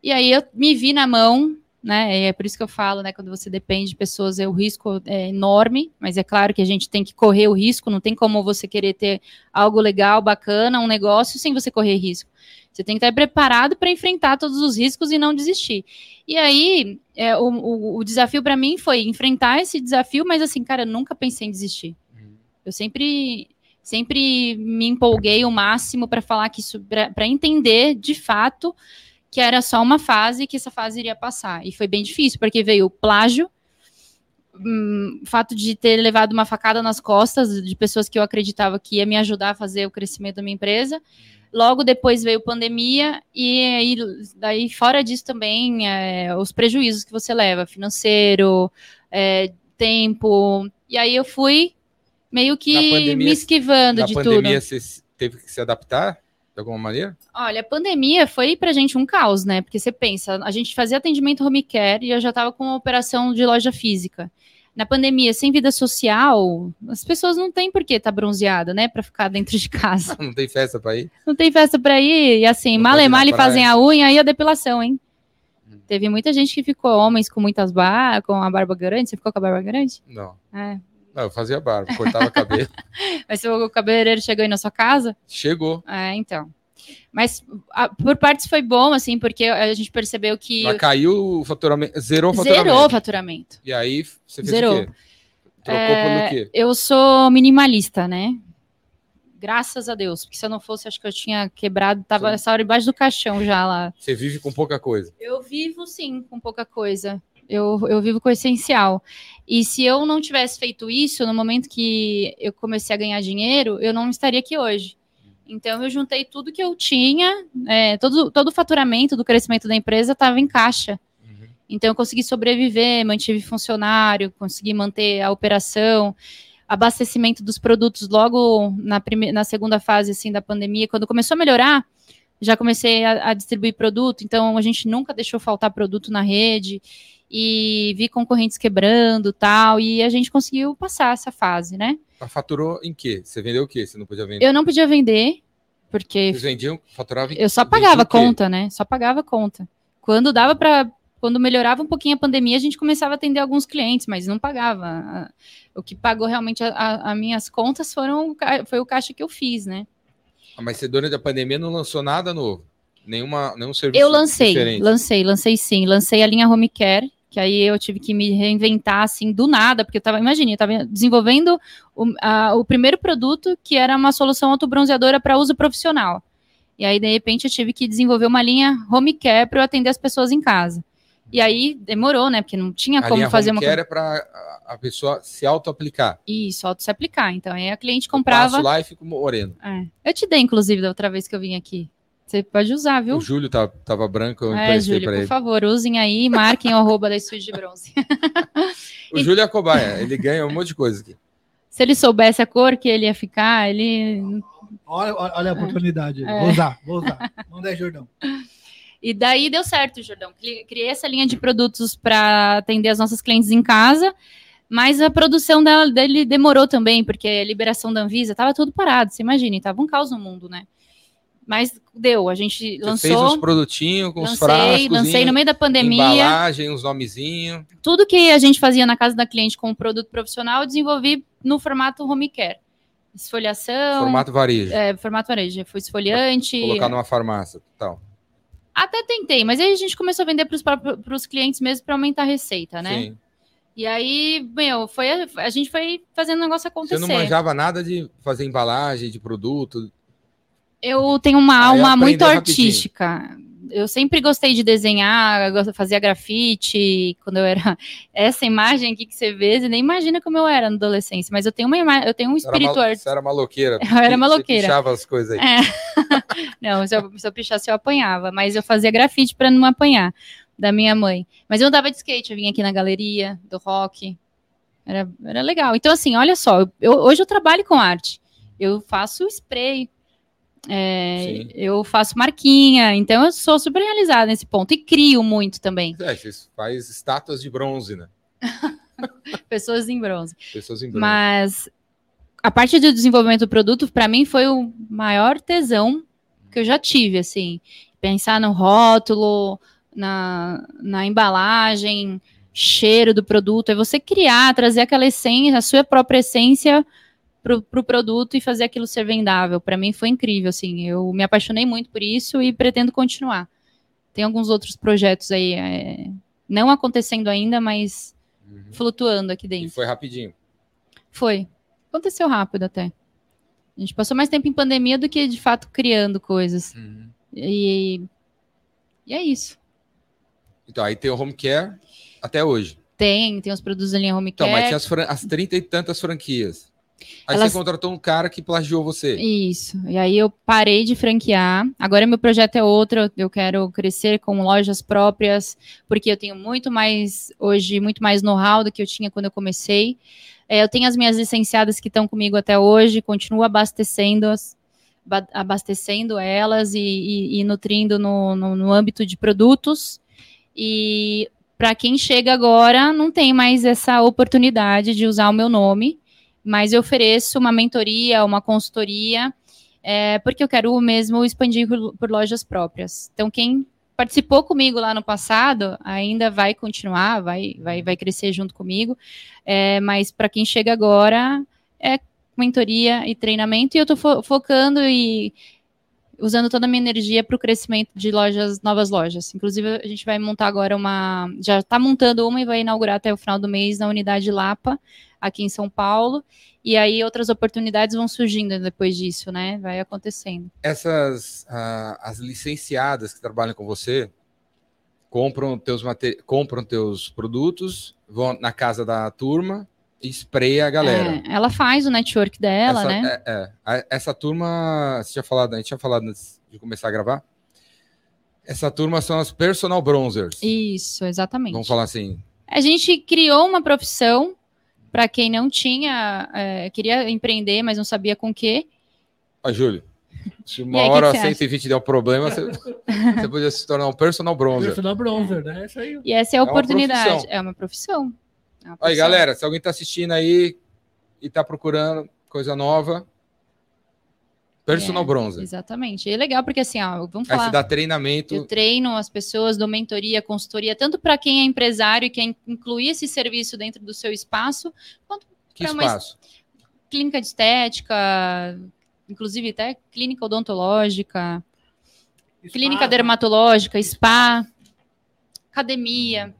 E aí eu me vi na mão, né? E é por isso que eu falo, né? Quando você depende de pessoas, é, o risco é enorme, mas é claro que a gente tem que correr o risco, não tem como você querer ter algo legal, bacana, um negócio, sem você correr risco. Você tem que estar preparado para enfrentar todos os riscos e não desistir. E aí, é, o, o- o desafio para mim foi enfrentar esse desafio, mas assim, cara, eu nunca pensei em desistir. Eu sempre Sempre me empolguei o máximo para falar que isso, para entender de fato que era só uma fase que essa fase iria passar. E foi bem difícil, porque veio o plágio, hum, o fato de ter levado uma facada nas costas de pessoas que eu acreditava que ia me ajudar a fazer o crescimento da minha empresa. Logo depois veio pandemia e aí, daí fora disso também é, os prejuízos que você leva, financeiro, é, tempo. E aí eu fui meio que pandemia, me esquivando de tudo. Na pandemia você teve que se adaptar de alguma maneira? Olha, a pandemia foi pra gente um caos, né? Porque você pensa, a gente fazia atendimento home care e eu já estava com uma operação de loja física. Na pandemia, sem vida social, as pessoas não têm por que estar tá bronzeada, né? Para ficar dentro de casa. não tem festa para ir? Não tem festa para ir. E assim, male male fazem a unha e a depilação, hein? Hum. Teve muita gente que ficou, homens com muitas barbas, com a barba grande. Você ficou com a barba grande? Não. É, não, eu fazia barba, cortava cabelo. Mas o cabeleireiro chegou aí na sua casa? Chegou. É, então. Mas a, por partes foi bom, assim, porque a gente percebeu que. Mas caiu o faturamento, zerou o faturamento. Zerou o faturamento. E aí você fez zerou. o quê? Trocou é, pelo quê? Eu sou minimalista, né? Graças a Deus, porque se eu não fosse, acho que eu tinha quebrado, tava sim. essa hora embaixo do caixão já lá. Você vive com pouca coisa? Eu vivo sim com pouca coisa. Eu, eu vivo com o essencial. E se eu não tivesse feito isso no momento que eu comecei a ganhar dinheiro, eu não estaria aqui hoje. Então eu juntei tudo que eu tinha, é, todo, todo o faturamento do crescimento da empresa estava em caixa. Então eu consegui sobreviver, mantive funcionário, consegui manter a operação, abastecimento dos produtos logo na, primeira, na segunda fase assim da pandemia, quando começou a melhorar, já comecei a, a distribuir produto. Então a gente nunca deixou faltar produto na rede e vi concorrentes quebrando tal, e a gente conseguiu passar essa fase, né? Faturou em quê? Você vendeu o quê? Você não podia vender? Eu não podia vender, porque. Vocês vendiam, faturavam Eu só pagava conta, né? Só pagava conta. Quando dava para. Quando melhorava um pouquinho a pandemia, a gente começava a atender alguns clientes, mas não pagava. O que pagou realmente as minhas contas foram, foi o caixa que eu fiz, né? Ah, mas você durante a pandemia não lançou nada novo? Nenhuma, nenhum serviço Eu lancei, diferente. lancei, lancei sim. Lancei a linha Home Care, que aí eu tive que me reinventar assim do nada, porque eu tava, imagine, eu tava desenvolvendo o, a, o primeiro produto que era uma solução autobronzeadora para uso profissional. E aí, de repente, eu tive que desenvolver uma linha home care para eu atender as pessoas em casa. E aí demorou, né? Porque não tinha a como fazer home uma. Care é para a pessoa se auto-aplicar. Isso, auto se aplicar. Então aí a cliente comprava. Eu passo lá e fico moreno. É. Eu te dei, inclusive, da outra vez que eu vim aqui. Você pode usar, viu? O Júlio tá, tava branco, eu é, Júlio, por ele. favor, usem aí, marquem o arroba da Estúdio de Bronze. o e... Júlio é a cobaia, ele ganha um monte de coisa aqui. Se ele soubesse a cor que ele ia ficar, ele... Olha, olha a oportunidade, é. vou usar, vou usar. Manda aí, Jordão. E daí deu certo, Jordão. Criei essa linha de produtos para atender as nossas clientes em casa, mas a produção dela, dele demorou também, porque a liberação da Anvisa estava tudo parado, você imagina, estava um caos no mundo, né? Mas deu, a gente Você lançou. Fez uns produtinhos com lancei, os frascos. Lancei no meio da pandemia. Embalagem, uns nomezinhos. Tudo que a gente fazia na casa da cliente com o produto profissional, eu desenvolvi no formato home care. Esfoliação. Formato varejo. É, formato varejo. Foi esfoliante. Pra colocar numa farmácia tal. Até tentei, mas aí a gente começou a vender para os clientes mesmo para aumentar a receita, né? Sim. E aí, meu, foi, a gente foi fazendo o negócio acontecer. Você não manjava nada de fazer embalagem, de produto? Eu tenho uma alma muito artística. Rapidinho. Eu sempre gostei de desenhar, fazia grafite. Quando eu era essa imagem aqui que você vê, você nem imagina como eu era na adolescência. Mas eu tenho uma imagem, eu tenho um espírito artístico. Você era maloqueira. Eu era maloqueira. Você pichava as coisas aí. É. não, se eu, se eu pichasse eu apanhava, mas eu fazia grafite para não apanhar da minha mãe. Mas eu andava de skate, eu vinha aqui na galeria do rock. Era, era legal. Então assim, olha só, eu, hoje eu trabalho com arte. Eu faço spray, é, eu faço marquinha, então eu sou super realizada nesse ponto e crio muito também. É, você faz estátuas de bronze, né? Pessoas em bronze. Pessoas em bronze. Mas a parte do desenvolvimento do produto, para mim, foi o maior tesão que eu já tive, assim. Pensar no rótulo, na, na embalagem, cheiro do produto, é você criar, trazer aquela essência, a sua própria essência para o pro produto e fazer aquilo ser vendável. Para mim foi incrível, assim. Eu me apaixonei muito por isso e pretendo continuar. Tem alguns outros projetos aí, é, não acontecendo ainda, mas uhum. flutuando aqui dentro. E foi rapidinho. Foi. Aconteceu rápido até. A gente passou mais tempo em pandemia do que de fato criando coisas. Uhum. E, e é isso. Então, aí tem o home care até hoje. Tem, tem os produtos da linha Home Então, Care. mas tinha as, as 30 e tantas franquias. Aí Elas- você contratou um cara que plagiou você. Isso. E aí eu parei de franquear. Agora meu projeto é outro. Eu quero crescer com lojas próprias, porque eu tenho muito mais hoje, muito mais know-how do que eu tinha quando eu comecei. É, eu tenho as minhas licenciadas que estão comigo até hoje, continuo abastecendo as ba- abastecendo elas e, e- e nutrindo no, no, no âmbito de produtos. E para quem chega agora, não tem mais essa oportunidade de usar o meu nome mas eu ofereço uma mentoria, uma consultoria, é, porque eu quero mesmo expandir por, lojas próprias. Então, quem participou comigo lá no passado ainda vai continuar, vai, vai, vai crescer junto comigo, é, mas para quem chega agora é mentoria e treinamento, e eu estou fo focando e usando toda a minha energia para o crescimento de lojas, novas lojas. Inclusive, a gente vai montar agora uma. Já está montando uma e vai inaugurar até o final do mês na unidade Lapa, aqui em São Paulo. E aí outras oportunidades vão surgindo depois disso, né? Vai acontecendo. Essas ah, as licenciadas que trabalham com você compram teus compram teus produtos, vão na casa da turma espreia a galera. É, ela faz o network dela, essa, né? é, é. Essa turma, você tinha falado, a gente tinha falado antes de começar a gravar. Essa turma são as personal bronzers. Isso, exatamente. Vamos falar assim. A gente criou uma profissão para quem não tinha, é, queria empreender, mas não sabia com o quê. Ó, Júlio, se uma aí, hora que que você 120 der um problema, você, você podia se tornar um personal bronzer. Personal bronzer, né? Isso aí. E essa é a É uma oportunidade. profissão. É uma profissão. É Aí, galera, se alguém tá assistindo aí e tá procurando coisa nova, personal É, bronzer. Exatamente. E é legal porque assim, ó, vamos Aí falar. você dá treinamento. Eu treino as pessoas, dou mentoria, consultoria, tanto para quem é empresário e quer incluir esse serviço dentro do seu espaço, quanto Que pra uma espaço? clínica de estética, inclusive até clínica odontológica, clínica dermatológica, spa, academia.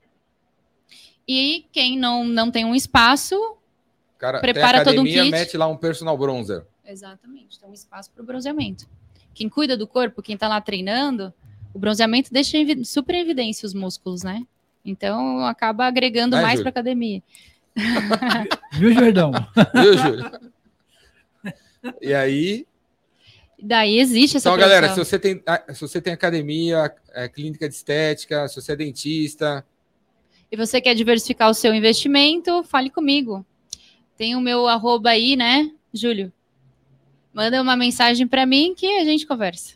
E quem não, não tem um espaço, Cara, prepara tem todo um academia, kit. mete lá um personal bronzer. exatamente, tem um espaço para o bronzeamento. Quem cuida do corpo, quem está lá treinando, o bronzeamento deixa super em evidência os músculos, né? Então acaba agregando Vai, mais para academia. Viu, Jordão? Viu, Júlio? e aí, Daí existe essa então, galera, se você tem, ah, se você tem academia, é, clínica de estética, se você é dentista, e você quer diversificar o seu investimento, fale comigo. Tem o meu arroba aí, né, Júlio? Manda uma mensagem para mim que a gente conversa.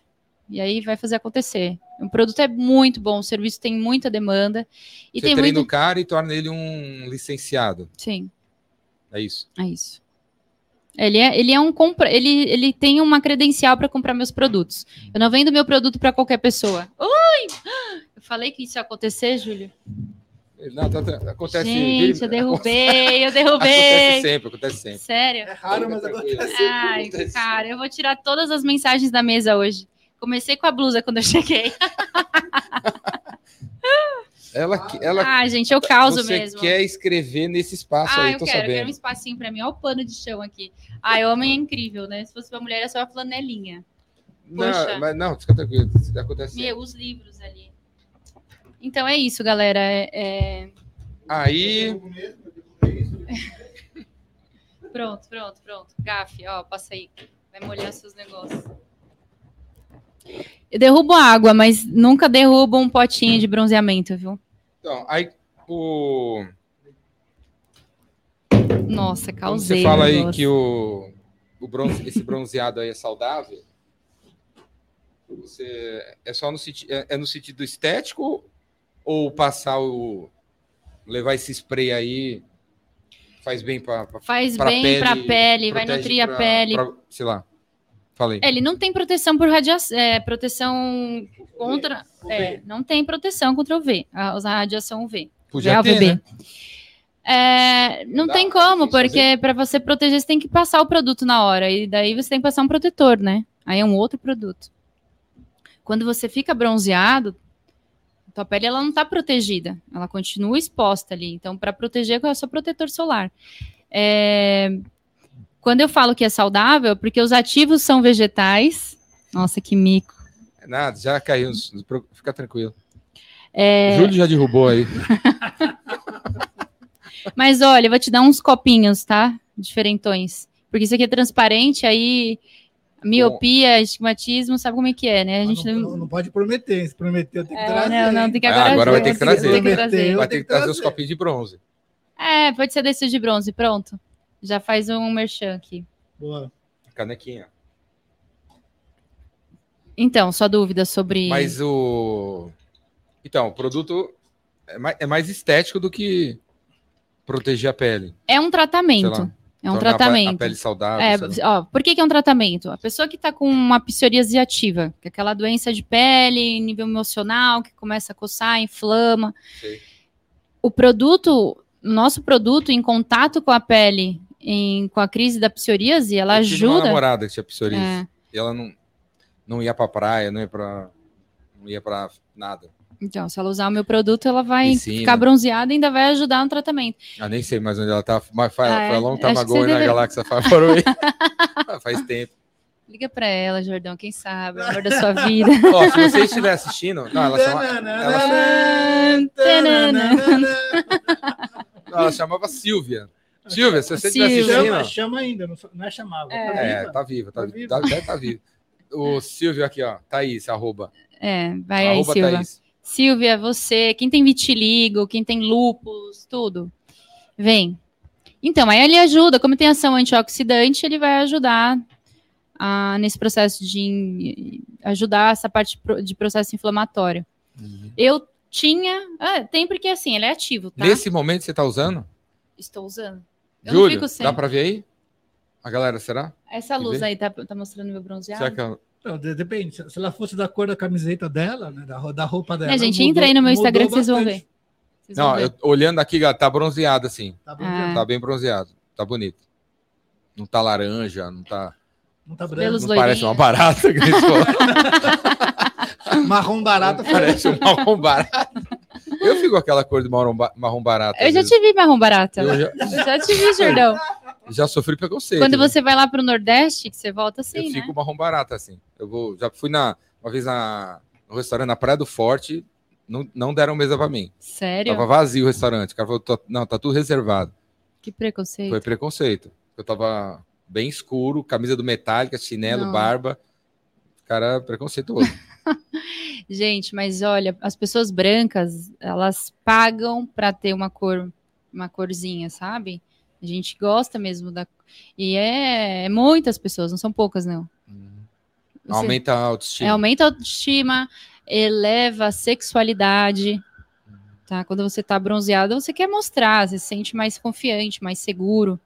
E aí vai fazer acontecer. O produto é muito bom, o serviço tem muita demanda. E você tem treina muito. o cara e torna ele um licenciado. Sim, É isso. é isso. Ele é, ele é um compra, ele, ele tem uma credencial para comprar meus produtos. Eu não vendo meu produto para qualquer pessoa. Ui! Eu falei que isso ia acontecer, Júlio. Não, tá- tá- acontece. Gente, eu derrubei, eu Acontece derrubei. sempre, acontece sempre. Sério? É raro, mas acontece. Ai, Acontece. cara, eu vou tirar todas as mensagens da mesa hoje. Comecei com a blusa quando eu cheguei. Ela, ela Ah, gente, eu causo você mesmo. quer escrever nesse espaço ah, aí, eu tô quero, eu quero um sabendo. espacinho pra mim. Olha o pano de chão aqui. Ai, homem é incrível, né? Se fosse uma mulher, é só uma flanelinha. Poxa. Não, mas não, fica tranquilo. Acontece. Meu, os livros ali. Então é isso, galera. É, é- Aí, Pronto, pronto, pronto. Gafe, ó, passa aí. Vai molhar seus negócios. Eu derrubo água, mas nunca derrubo um potinho de bronzeamento, viu? então, aí o Nossa, quando causei. você fala aí negócio. que o, o bronze, esse bronzeado aí é saudável, você é só no sentido é, é no sentido estético ou passar o levar esse spray aí faz bem para Faz pra bem pele, pra pele, vai nutrir a pele. pra- sei lá. Falei. É, Ele não tem proteção por radiação, é, proteção contra, é, não tem proteção contra o V, a, a radiação UV. Podia ter, UVB. né? É, não Dá, tem como, porque para você proteger você tem que passar o produto na hora e daí você tem que passar um protetor, né? Aí é um outro produto. Quando você fica bronzeado, tua pele ela não está protegida, ela continua exposta ali. Então, para proteger é só protetor solar. É, Quando eu falo que é saudável, porque os ativos são vegetais. Nossa, que mico. É nada, já caiu. Fica tranquilo. É... Júlio já derrubou aí. Mas olha, eu vou te dar uns copinhos, tá? Diferentões. Porque isso aqui é transparente, aí miopia, estigmatismo, sabe como é que é, né? A gente não, não, não pode prometer, se prometer eu tenho que É, trazer. não, não, tem que Ah, agora, agora vai ter que trazer. Tem que trazer. Vai ter que trazer os copinhos de bronze. É, pode ser desse de bronze, pronto. Já faz um merchan aqui. Boa. Canequinha. Então, sua dúvida sobre. Mas o. Então, o produto é mais, é mais estético do que proteger a pele. É um tratamento. É um tratamento. A pele saudável. É, ó, por que, que é um tratamento? A pessoa que está com uma psoríase ativa, que é aquela doença de pele, nível emocional, que começa a coçar, inflama. Sei. O produto, nosso produto em contato com a pele, em- com a crise da psoríase, ela Eu tive Uma ajuda. namorada que tinha psoríase. É, E ela não, não ia pra praia, não ia pra. Não ia pra nada. Então, se ela usar o meu produto, ela vai Ensina. ficar bronzeada e ainda vai ajudar no tratamento. Ah, nem sei mais onde ela tá. Mas foi, Ah, é? foi a long Acho time que ago você na deve- galáxia Favorway. Ah, Faz tempo. Liga pra ela, Jordão, quem sabe, o amor da sua vida. Ó, se você estiver assistindo. Não, ela, chama, ela, não, ela chamava Silvia. Silvia, se você estiver assistindo. Chama, chama ainda, não, não é chamava. É. tá É, viva? tá viva, tá, Tá viva. viva. Tá vivo. O Silvio aqui, ó. Thaís, arroba. É, vai aí, arroba Silvia. Thaís. Silvia, você, quem tem vitiligo, quem tem lúpus, tudo, vem. Então, aí ele ajuda, como tem ação antioxidante, ele vai ajudar ah, nesse processo de ajudar essa parte de processo inflamatório. Eu tinha, ah, tem porque assim, ele é ativo, tá? Nesse momento você tá usando? Estou usando. Eu Júlio, dá pra ver aí? A galera, será? Essa luz aí tá, tá mostrando meu bronzeado? Será que ela... Não, de- depende. Se se ela fosse da cor da camiseta dela, né, da, da roupa dela. Né, gente, mudou- entra aí no meu Instagram que vocês vão ver. Vocês vão Não, ver. eu- olhando aqui, galera, tá bronzeado assim. Tá bom, Ah. Tá bem bronzeado. Tá bonito. Não tá laranja, não tá. Não tá branco. Não parece uma barata. Marrom barato. parece um marrom barato. Eu fico com aquela cor de marrom, marrom barato. Eu já vezes. te vi marrom barata. Eu já, Eu já te vi, Jordão. já sofri preconceito. Quando né? você vai lá pro Nordeste, que você volta eu assim, né? fico marrom barata, assim. Eu vou, já fui na, uma vez na, no restaurante na Praia do Forte, não, não deram mesa pra mim. Sério? Tava vazio o restaurante. O cara falou, "Tô- não, tá tudo reservado. Que preconceito. Foi preconceito. Eu tava bem escuro, camisa do Metallica, chinelo, Não. barba. Cara, preconceituoso. Gente, mas olha, as pessoas brancas, elas pagam pra ter uma cor, uma corzinha, sabe? A gente gosta mesmo da. E é, é muitas pessoas, não são poucas, não. Você- Aumenta a é, autoestima. aumenta a autoestima, eleva a sexualidade. Tá? Quando você tá bronzeado, você quer mostrar, você se sente mais confiante, mais seguro.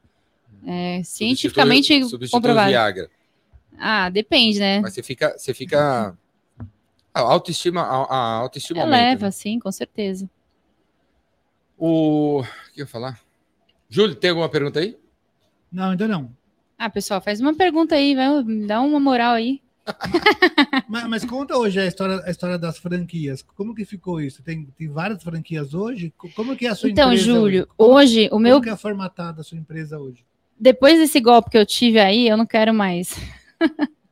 É, cientificamente Substitui- substitui comprovado. Viagra. Ah, depende, né? Mas você fica. Você fica a autoestima, a, a autoestima Eleva, aumenta. né? sim, com certeza. O. O que eu ia falar? Júlio, tem alguma pergunta aí? Não, ainda não. Ah, pessoal, faz uma pergunta aí, vai, me dá uma moral aí. Mas, mas conta hoje a história, a história das franquias. Como que ficou isso? Tem, tem várias franquias hoje? Co- Como que é a sua Então, empresa Júlio, hoje? Como, hoje, o como meu. que é formatada a sua empresa hoje? Depois desse golpe que eu tive aí, eu não quero mais.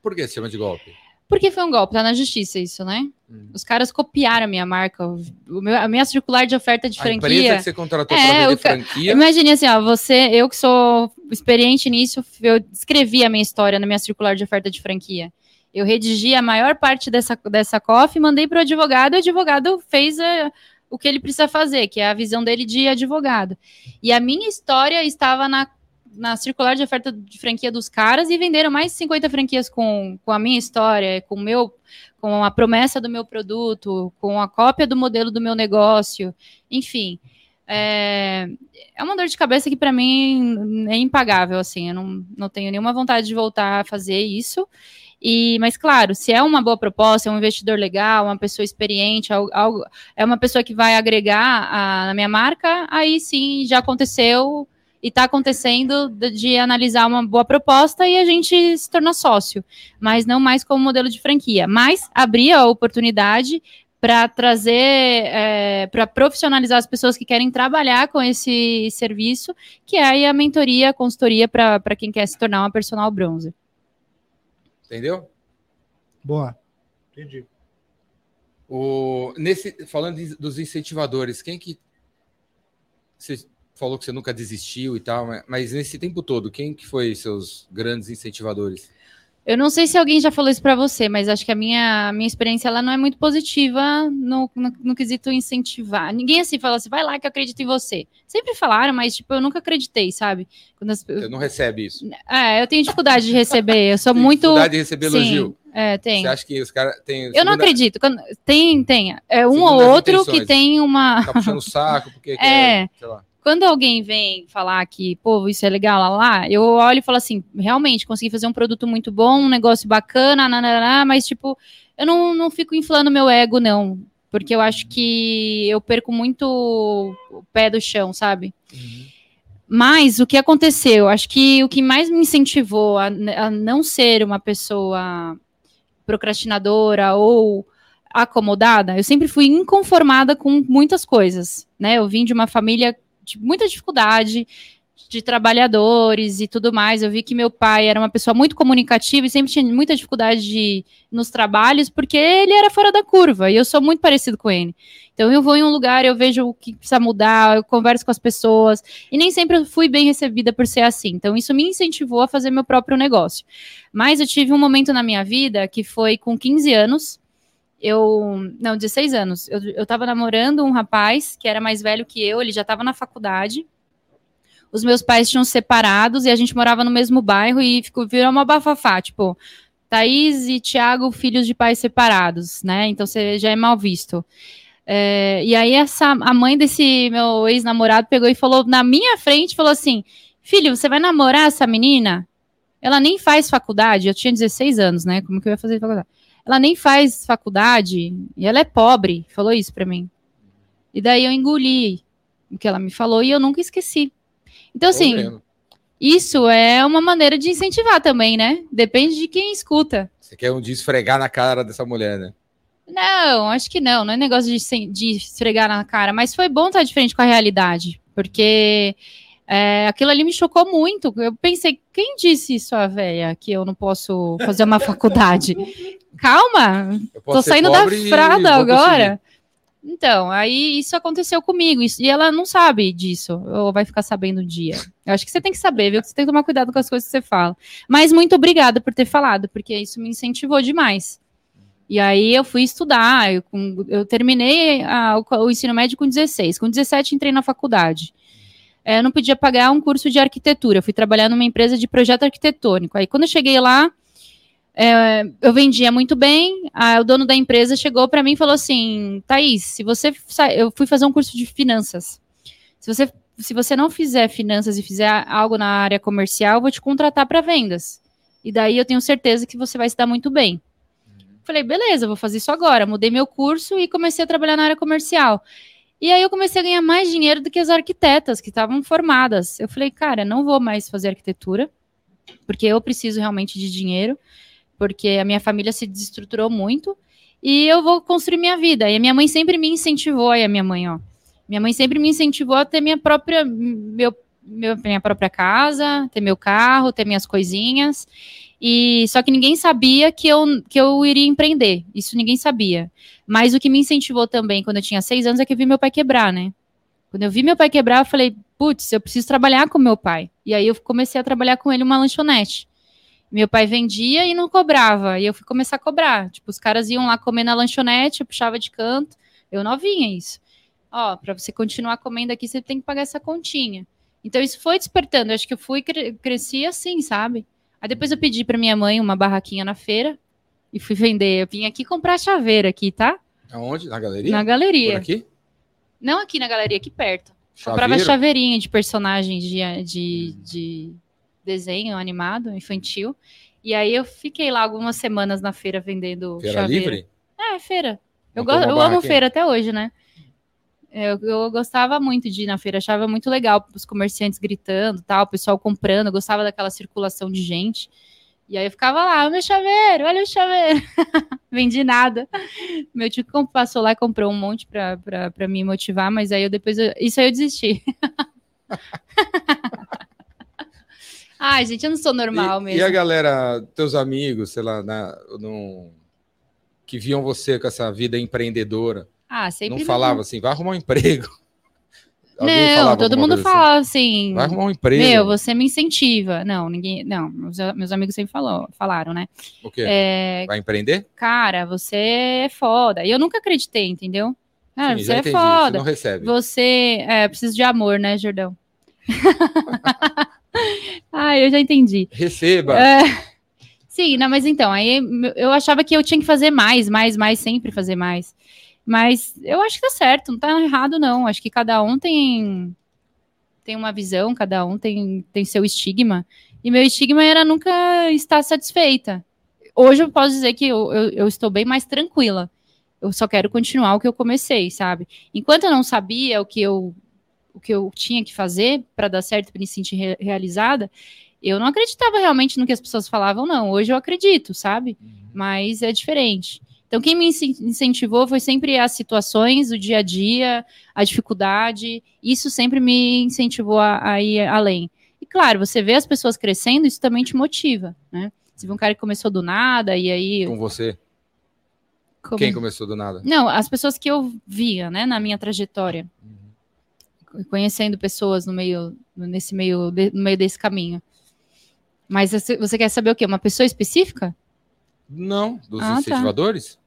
Por que se chama de golpe? Porque foi um golpe, tá na justiça isso, né? Hum. Os caras copiaram a minha marca, o meu- a minha circular de oferta de A empresa franquia. que você contratou É, para vender franquia. Imagine assim, ó, você, eu que sou experiente nisso, eu escrevi a minha história na minha circular de oferta de franquia. Eu redigi a maior parte dessa, dessa COF, mandei para o advogado, e o advogado fez eh, o que ele precisa fazer, que é a visão dele de advogado. E a minha história estava na, na circular de oferta de franquia dos caras e venderam mais de 50 franquias com, com a minha história, com meu com a promessa do meu produto, com a cópia do modelo do meu negócio, enfim. É, é uma dor de cabeça que para mim é impagável, assim, eu não, não tenho nenhuma vontade de voltar a fazer isso. E, mas claro, se é uma boa proposta, é um investidor legal, uma pessoa experiente, algo, algo- é uma pessoa que vai agregar a- na minha marca, aí sim já aconteceu e está acontecendo de, de analisar uma boa proposta e a gente se tornar sócio, mas não mais como modelo de franquia. Mas abrir a oportunidade para trazer, é, para profissionalizar as pessoas que querem trabalhar com esse serviço, que é aí a mentoria, a consultoria para quem quer se tornar uma personal bronze. Entendeu? Boa. Entendi. O, nesse, falando de, dos incentivadores, quem que. Falou que você nunca desistiu e tal, mas nesse tempo todo, quem que foi seus grandes incentivadores? Eu não sei se alguém já falou isso para você, mas acho que a minha, a minha experiência ela não é muito positiva no, no, no, quesito incentivar. Ninguém assim fala assim, vai lá que eu acredito em você. Sempre falaram, mas tipo, eu nunca acreditei, sabe? Quando as... Você não recebe isso? É, eu tenho dificuldade de receber. Eu sou tem muito. Dificuldade de receber Sim, elogio. É, tem. Você acha que os caras têm. Eu não acredito. Tem, tem. É um ou outro que tem uma. Tá puxando o saco, porque. é. Quer, sei lá quando alguém vem falar que, pô, isso é legal lá, lá, eu olho e falo assim, realmente, consegui fazer um produto muito bom, um negócio bacana, nananana, mas, tipo, eu não, não fico inflando meu ego, não. Porque eu acho que eu perco muito o pé do chão, sabe? Uhum. Mas o que aconteceu? Acho que o que mais me incentivou a, a não ser uma pessoa procrastinadora ou acomodada, eu sempre fui inconformada com muitas coisas, né? Eu vim de uma família muita dificuldade de trabalhadores e tudo mais. Eu vi que meu pai era uma pessoa muito comunicativa e sempre tinha muita dificuldade de, nos trabalhos, porque ele era fora da curva e eu sou muito parecido com ele. Então eu vou em um lugar, eu vejo o que precisa mudar, eu converso com as pessoas e nem sempre fui bem recebida por ser assim. Então isso me incentivou a fazer meu próprio negócio. Mas eu tive um momento na minha vida que foi com 15 anos eu. Não, 16 anos. Eu, eu tava namorando um rapaz que era mais velho que eu, ele já estava na faculdade. Os meus pais tinham separados e a gente morava no mesmo bairro e ficou, virou uma bafafá, tipo, Thaís e Tiago, filhos de pais separados, né? Então você já é mal visto. É, e aí essa, a mãe desse meu ex-namorado pegou e falou na minha frente, falou assim, filho, você vai namorar essa menina? Ela nem faz faculdade, eu tinha 16 anos, né? Como que eu ia fazer faculdade? Ela nem faz faculdade e ela é pobre, falou isso para mim. E daí eu engoli o que ela me falou e eu nunca esqueci. Então, assim, isso é uma maneira de incentivar também, né? Depende de quem escuta. Você quer um dia esfregar na cara dessa mulher, né? Não, acho que não. Não é negócio de, de esfregar na cara, mas foi bom estar de frente com a realidade, porque é, aquilo ali me chocou muito. Eu pensei, quem disse isso, a velha, que eu não posso fazer uma faculdade? Calma, tô saindo da frada agora. Então, aí isso aconteceu comigo, isso, e ela não sabe disso, ou vai ficar sabendo um dia. Eu acho que você tem que saber, viu? Você tem que tomar cuidado com as coisas que você fala. Mas muito obrigada por ter falado, porque isso me incentivou demais. E aí eu fui estudar, eu, eu terminei a, o, o, ensino médio com 16, com 17 entrei na faculdade eu não podia pagar um curso de arquitetura. Eu fui trabalhar numa empresa de projeto arquitetônico. Aí, quando eu cheguei lá, é, eu vendia muito bem. A, o dono da empresa chegou para mim e falou assim: Thaís, se você. Eu fui fazer um curso de finanças. Se você, se você não fizer finanças e fizer algo na área comercial, eu vou te contratar para vendas. E daí eu tenho certeza que você vai se dar muito bem. Falei, beleza, vou fazer isso agora. Mudei meu curso e comecei a trabalhar na área comercial. E aí eu comecei a ganhar mais dinheiro do que as arquitetas que estavam formadas. Eu falei, cara, não vou mais fazer arquitetura, porque eu preciso realmente de dinheiro, porque a minha família se desestruturou muito, e eu vou construir minha vida. E a minha mãe sempre me incentivou, aí a minha mãe, ó. Minha mãe sempre me incentivou a ter minha própria, meu, meu, minha própria casa, ter meu carro, ter minhas coisinhas. E só que ninguém sabia que eu, que eu iria empreender. Isso ninguém sabia. Mas o que me incentivou também quando eu tinha seis anos é que eu vi meu pai quebrar, né? Quando eu vi meu pai quebrar, eu falei, putz, eu preciso trabalhar com meu pai. E aí eu comecei a trabalhar com ele uma lanchonete. Meu pai vendia e não cobrava. E eu fui começar a cobrar. Tipo, os caras iam lá comer na lanchonete, eu puxava de canto. Eu novinha isso. Ó, para você continuar comendo aqui, você tem que pagar essa continha. Então isso foi despertando. Eu acho que eu fui cresci assim, sabe? Aí depois eu pedi para minha mãe uma barraquinha na feira e fui vender. Eu vim aqui comprar chaveira aqui, tá? Aonde? Na galeria? Na galeria. Por aqui? Não aqui na galeria, aqui perto. Chaveiro? Comprava chaveirinha de personagens de, de, de desenho animado, infantil. E aí eu fiquei lá algumas semanas na feira vendendo feira chaveira. livre? É, feira. Eu, go eu amo feira até hoje, né? Eu, eu, gostava muito de ir na feira, achava muito legal os comerciantes gritando, tal, o pessoal comprando, eu gostava daquela circulação de gente. E aí eu ficava lá, o meu chaveiro, olha o chaveiro. Vendi nada. Meu tio passou lá e comprou um monte pra me motivar, mas aí eu depois. eu- isso aí eu desisti. Ai, gente, eu não sou normal e, mesmo. e a galera, teus amigos, sei lá, na, no- que viam você com essa vida empreendedora, Ah, sempre. não falava assim, vai arrumar um emprego. Alguém Não, falava todo mundo assim? fala assim. Vai arrumar um emprego. Meu, você me incentiva. Não, ninguém. Não, meus, amigos sempre falou, falaram, né? O quê? É, Vai empreender? cara, você é foda. E eu nunca acreditei, entendeu? Cara, Sim, você é entendi, foda. Você não recebe. Você é, precisa de amor, né, Jordão? ah, eu já entendi. Receba. É, sim, não, mas então, aí eu achava que eu tinha que fazer mais, mais, mais, sempre fazer mais. Mas eu acho que tá certo, não tá errado, não. Acho que cada um tem, tem uma visão, cada um tem, tem seu estigma. E meu estigma era nunca estar satisfeita. Hoje eu posso dizer que eu, eu, eu estou bem mais tranquila. Eu só quero continuar o que eu comecei, sabe? Enquanto eu não sabia o que eu, o que eu tinha que fazer para dar certo, para me sentir re- realizada, eu não acreditava realmente no que as pessoas falavam, não. Hoje eu acredito, sabe? Mas é diferente. Então, quem me incen- incentivou foi sempre as situações, o dia a dia, a dificuldade. Isso sempre me incentivou a, a ir além. E claro, você vê as pessoas crescendo, isso também te motiva, né? Você vê um cara que começou do nada e aí. Com você. como- Quem começou do nada? Não, as pessoas que eu via, né, na minha trajetória, conhecendo pessoas no meio, nesse meio, no meio desse caminho. Mas você quer saber o quê? Uma pessoa específica? Não, dos Ah, tá. incentivadores?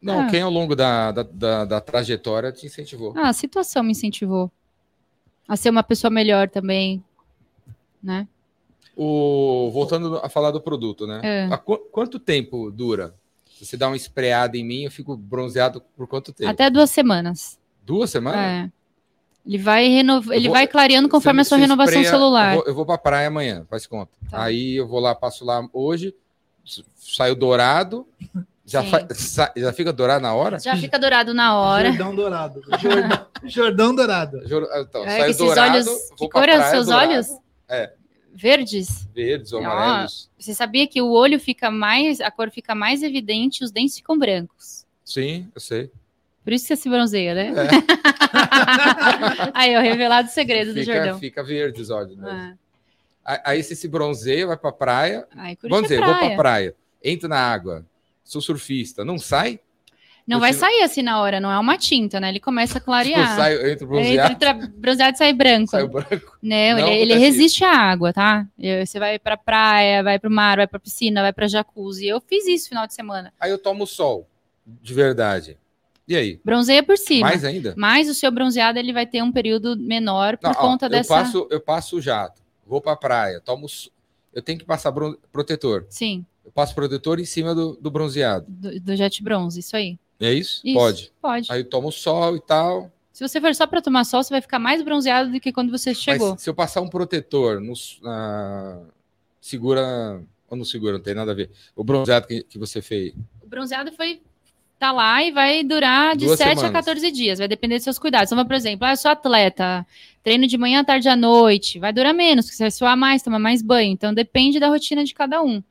Não, Ah. quem ao longo da, da, da, da trajetória te incentivou? Ah, a situação me incentivou a ser uma pessoa melhor também, né? O, voltando a falar do produto, né? É. Há qu- quanto tempo dura? Se você dá uma espreada em mim, eu fico bronzeado por quanto tempo? Até duas semanas. Duas semanas? É. Ele vai renov... Ele vou- vai clareando conforme a sua renovação espreia- celular. Eu vou, eu vou pra praia amanhã, faz conta. Tá. Aí eu vou lá, passo lá hoje, saiu dourado, já, fa- já fica dourado na hora? Já fica dourado na hora. Jordão dourado. Jordão, Jordão dourado. Juro- Então, É, saiu esses dourado, olhos. Que cor é seus dourado, olhos? É. Verdes? Verdes ou Ó, amarelos. Você sabia que o olho fica mais, a cor fica mais evidente e os dentes ficam brancos. Sim, eu sei. Por isso que você se bronzeia, né? É. Aí, ó, revelado o segredo do Fica, Jordão. fica verde os olhos. Né? Ah, Aí- você se bronzeia, vai pra praia. curte Vamos dizer, vou praia. pra praia, entro na água, sou surfista, não sai? Não vai Continua- sair assim na hora, não é uma tinta, né? Ele começa a Eu clarear. saio, eu entro É, bronzeado, Entre tra- bronzeado e sai branco. saio branco. Não, Não ele, ele resiste à água, tá? Eu- Você vai pra praia, vai pro mar, vai pra piscina, vai pra jacuzzi. Eu fiz isso no final de semana. Aí eu tomo sol, de verdade. E aí? Bronzeia por cima. Mais ainda? Mas o seu bronzeado ele vai ter um período menor por Não, ó, conta eu dessa. Passo, eu passo o jato, vou pra praia, tomo. Eu tenho que passar protetor. Sim, Eu passo protetor em cima do, do bronzeado. do, do jet bronze, isso aí. É isso? Isso, Pode. Pode. Aí eu tomo sol e tal. Se você for só pra tomar sol, você vai ficar mais bronzeado do que quando você chegou. Mas se eu passar um protetor, no, ah, segura. Ou não segura, não tem nada a ver. O bronzeado que, que você fez. O bronzeado foi. Tá lá e vai durar de Duas 7 a semanas. 14 dias, vai depender dos seus cuidados. Então, por exemplo, ah, eu sou atleta, treino de manhã, tarde à noite, vai durar menos, porque você vai suar mais, tomar mais banho. Então, depende da rotina de cada um.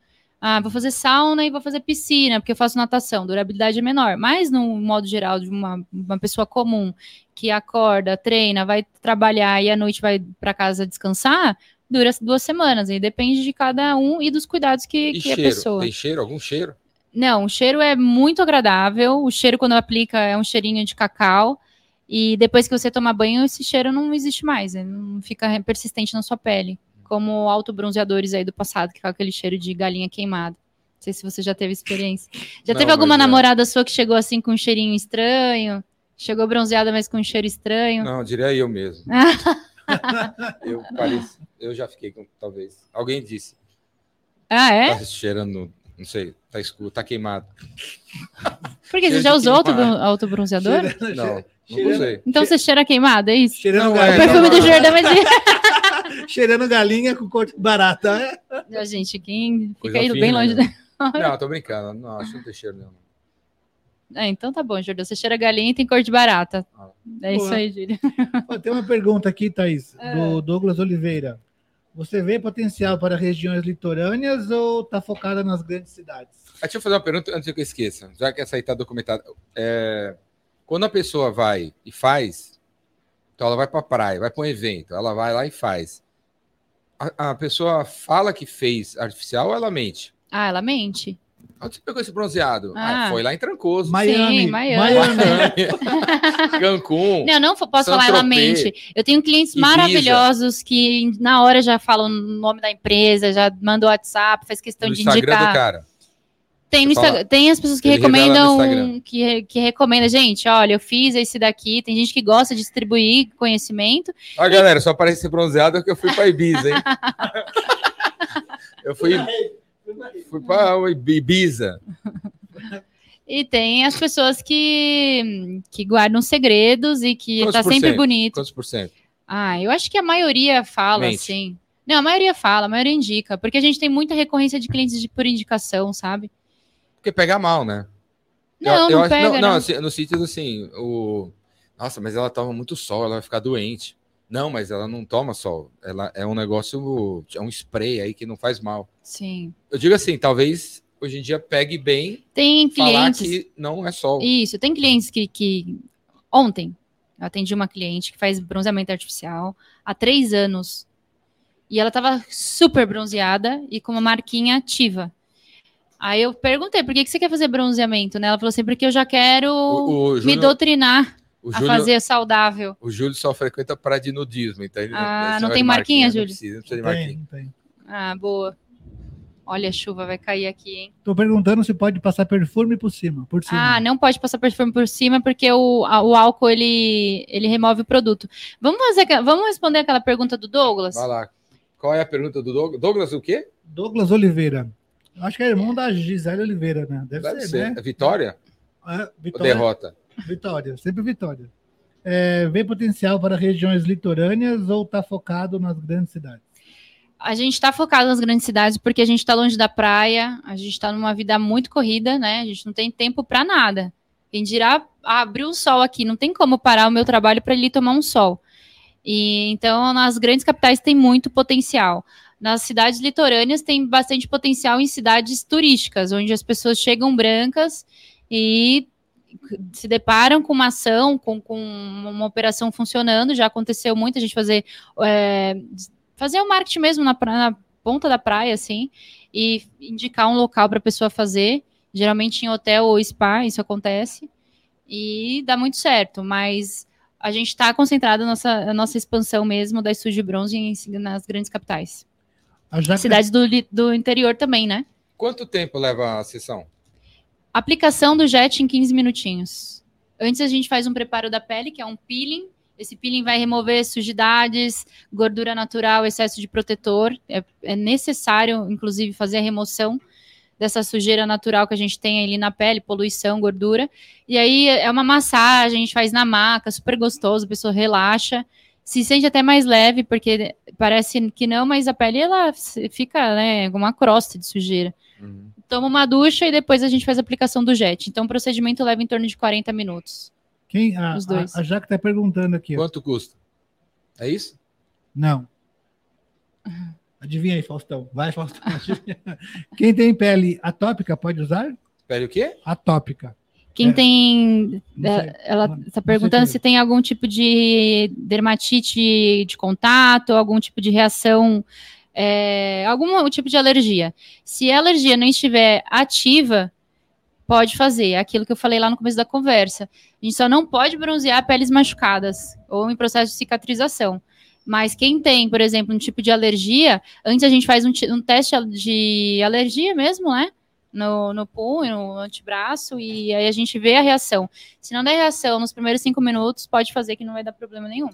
Ah, vou fazer sauna e vou fazer piscina, porque eu faço natação, durabilidade é menor. Mas, no modo geral, de uma, uma pessoa comum que acorda, treina, vai trabalhar e à noite vai para casa descansar, dura duas semanas. E depende de cada um e dos cuidados que, E que a cheiro? pessoa. Tem cheiro? Algum cheiro? Não, o cheiro é muito agradável. O cheiro, quando aplica, é um cheirinho de cacau. E depois que você toma banho, esse cheiro não existe mais. Ele não fica persistente na sua pele. Como autobronzeadores aí do passado, que fica aquele cheiro de galinha queimada. Não sei se você já teve experiência. Já Não, teve alguma namorada sua que chegou assim com um cheirinho estranho? Chegou bronzeada, mas com um cheiro estranho? Não, diria eu mesmo. eu, pareci, eu já fiquei com, talvez. Alguém disse. Ah, é? Tá cheirando, não sei, tá escuro, tá queimado. Porque você já usou queimado. autobronzeador? Cheirando- Não, não cheirando- usei. Então você cheira queimado, é isso? Cheirando, Não, O é, galinha, perfume do não. Jordão é de... cheirando galinha com corte barata. É? Ah, Gente, quem fica Coisa aí fina, bem longe né? da... Não, tô brincando. Não, acho que não tem cheiro nenhum. É, então tá bom, Jordão. Você cheira galinha e tem cor de barata. Ah. É isso Boa. aí, Júlia. Ó, tem uma pergunta aqui, Thaís, É. do Douglas Oliveira. Você vê potencial para regiões litorâneas ou está focada nas grandes cidades? Ah, deixa eu fazer uma pergunta antes que eu esqueça, já que essa aí está documentada. É, quando a pessoa vai e faz, então ela vai para a praia, vai para um evento, ela vai lá e faz. A, a pessoa fala que fez artificial ou ela mente? Ah, ela mente. Onde você pegou esse bronzeado? Ah, Ah. foi lá em Trancoso. Miami, Sim, Miami. Cancún. Não, não posso falar ela Saint-Tropez, mente. Eu tenho clientes Ibiza. maravilhosos que na hora já falam o nome da empresa, já mandam WhatsApp, faz questão no de Instagram indicar. do cara. Tem, Insta- tem as pessoas que Ele recomendam, Instagram. que, que recomenda, gente, olha, eu fiz esse daqui, tem gente que gosta de distribuir conhecimento. Ó, galera, só parece ser bronzeado que eu fui para Ibiza, hein? eu fui, fui para Ibiza. E tem as pessoas que, que guardam segredos e que Quantos tá sempre bonito. Quantos por cento? Ah, eu acho que a maioria fala, Mente. assim. Não, a maioria fala, a maioria indica, porque a gente tem muita recorrência de clientes de, por indicação, sabe? Porque pega mal, né? Eu- Não, eu não acho- pega, não, não. assim, no sentido assim, o. Nossa, mas ela toma muito sol, ela vai ficar doente. Não, mas ela não toma sol. Ela é um negócio, é um spray aí que não faz mal. Sim. Eu digo assim, talvez hoje em dia pegue bem Tem clientes. que não é sol. Isso, tem clientes que, que. Ontem, eu atendi uma cliente que faz bronzeamento artificial há três anos. E ela tava super bronzeada e com uma marquinha ativa. Aí eu perguntei, por que, que você quer fazer bronzeamento? Né? Ela falou assim, porque eu já quero O, o me Júlio, doutrinar o a Júlio, fazer saudável. o Júlio só frequenta praia de nudismo, então ele Ah, não tem de marquinha, não Júlio? Precisa, não precisa de marquinha. Tem, tem. Ah, boa. Olha, a chuva vai cair aqui, hein? Tô perguntando se pode passar perfume por cima. Por cima. Ah, não pode passar perfume por cima porque o, a- o álcool ele, ele remove o produto. Vamos fazer, vamos responder aquela pergunta do Douglas? Vai lá. Qual é a pergunta do Douglas? Douglas o quê? Douglas Oliveira. Acho que é irmão da Gisele Oliveira, né? Deve, Deve ser, ser. né? É Vitória É, ou Vitória, derrota? Vitória, sempre Vitória. É, vê potencial para regiões litorâneas ou tá focado nas grandes cidades? A gente está focado nas grandes cidades porque a gente está longe da praia, a gente está numa vida muito corrida, né? A gente não tem tempo para nada. Quem dirá ah, o sol aqui, não tem como parar o meu trabalho para ele tomar um sol. E então nas grandes capitais tem muito potencial. Nas cidades litorâneas tem bastante potencial em cidades turísticas, onde as pessoas chegam brancas e se deparam com uma ação, com, com uma operação funcionando. Já aconteceu muito a gente fazer é, fazer o marketing mesmo na, na ponta da praia, assim, e indicar um local para a pessoa fazer. Geralmente em hotel ou spa, isso acontece. E dá muito certo, mas a gente está concentrado na nossa, a nossa expansão mesmo da Estúdio Bronze em- nas grandes capitais. Jaca, Cidades do, do interior também, né? Quanto tempo leva a sessão? Aplicação do jet em 15 minutinhos. Antes a gente faz um preparo da pele, que é um peeling. Esse peeling vai remover sujidades, gordura natural, excesso de protetor. É, é necessário, inclusive, fazer a remoção dessa sujeira natural que a gente tem ali na pele, poluição, gordura. E aí é uma massagem, a gente faz na maca, super gostoso, a pessoa relaxa. Se sente até mais leve, porque parece que não, mas a pele ela fica né, com uma crosta de sujeira Uhum. Toma uma ducha e depois a gente faz a aplicação do jet. Então o procedimento leva em torno de 40 minutos. quem, a, Os dois. a, a Jaca tá perguntando aqui. ó. Quanto custa? É isso? Não. Adivinha aí, Faustão. Vai, Faustão. Quem tem pele atópica pode usar? Pele o quê? Atópica. Quem É. tem. Sei. Ela está perguntando se tem algum tipo de dermatite de contato, algum tipo de reação, é, algum tipo de alergia. Se a alergia não estiver ativa, pode fazer. É aquilo que eu falei lá no começo da conversa. A gente só não pode bronzear peles machucadas ou em processo de cicatrização. Mas quem tem, por exemplo, um tipo de alergia, antes a gente faz um, um teste de alergia mesmo, né? No, no punho, no antebraço, e aí a gente vê a reação. Se não der reação nos primeiros cinco minutos, pode fazer que não vai dar problema nenhum.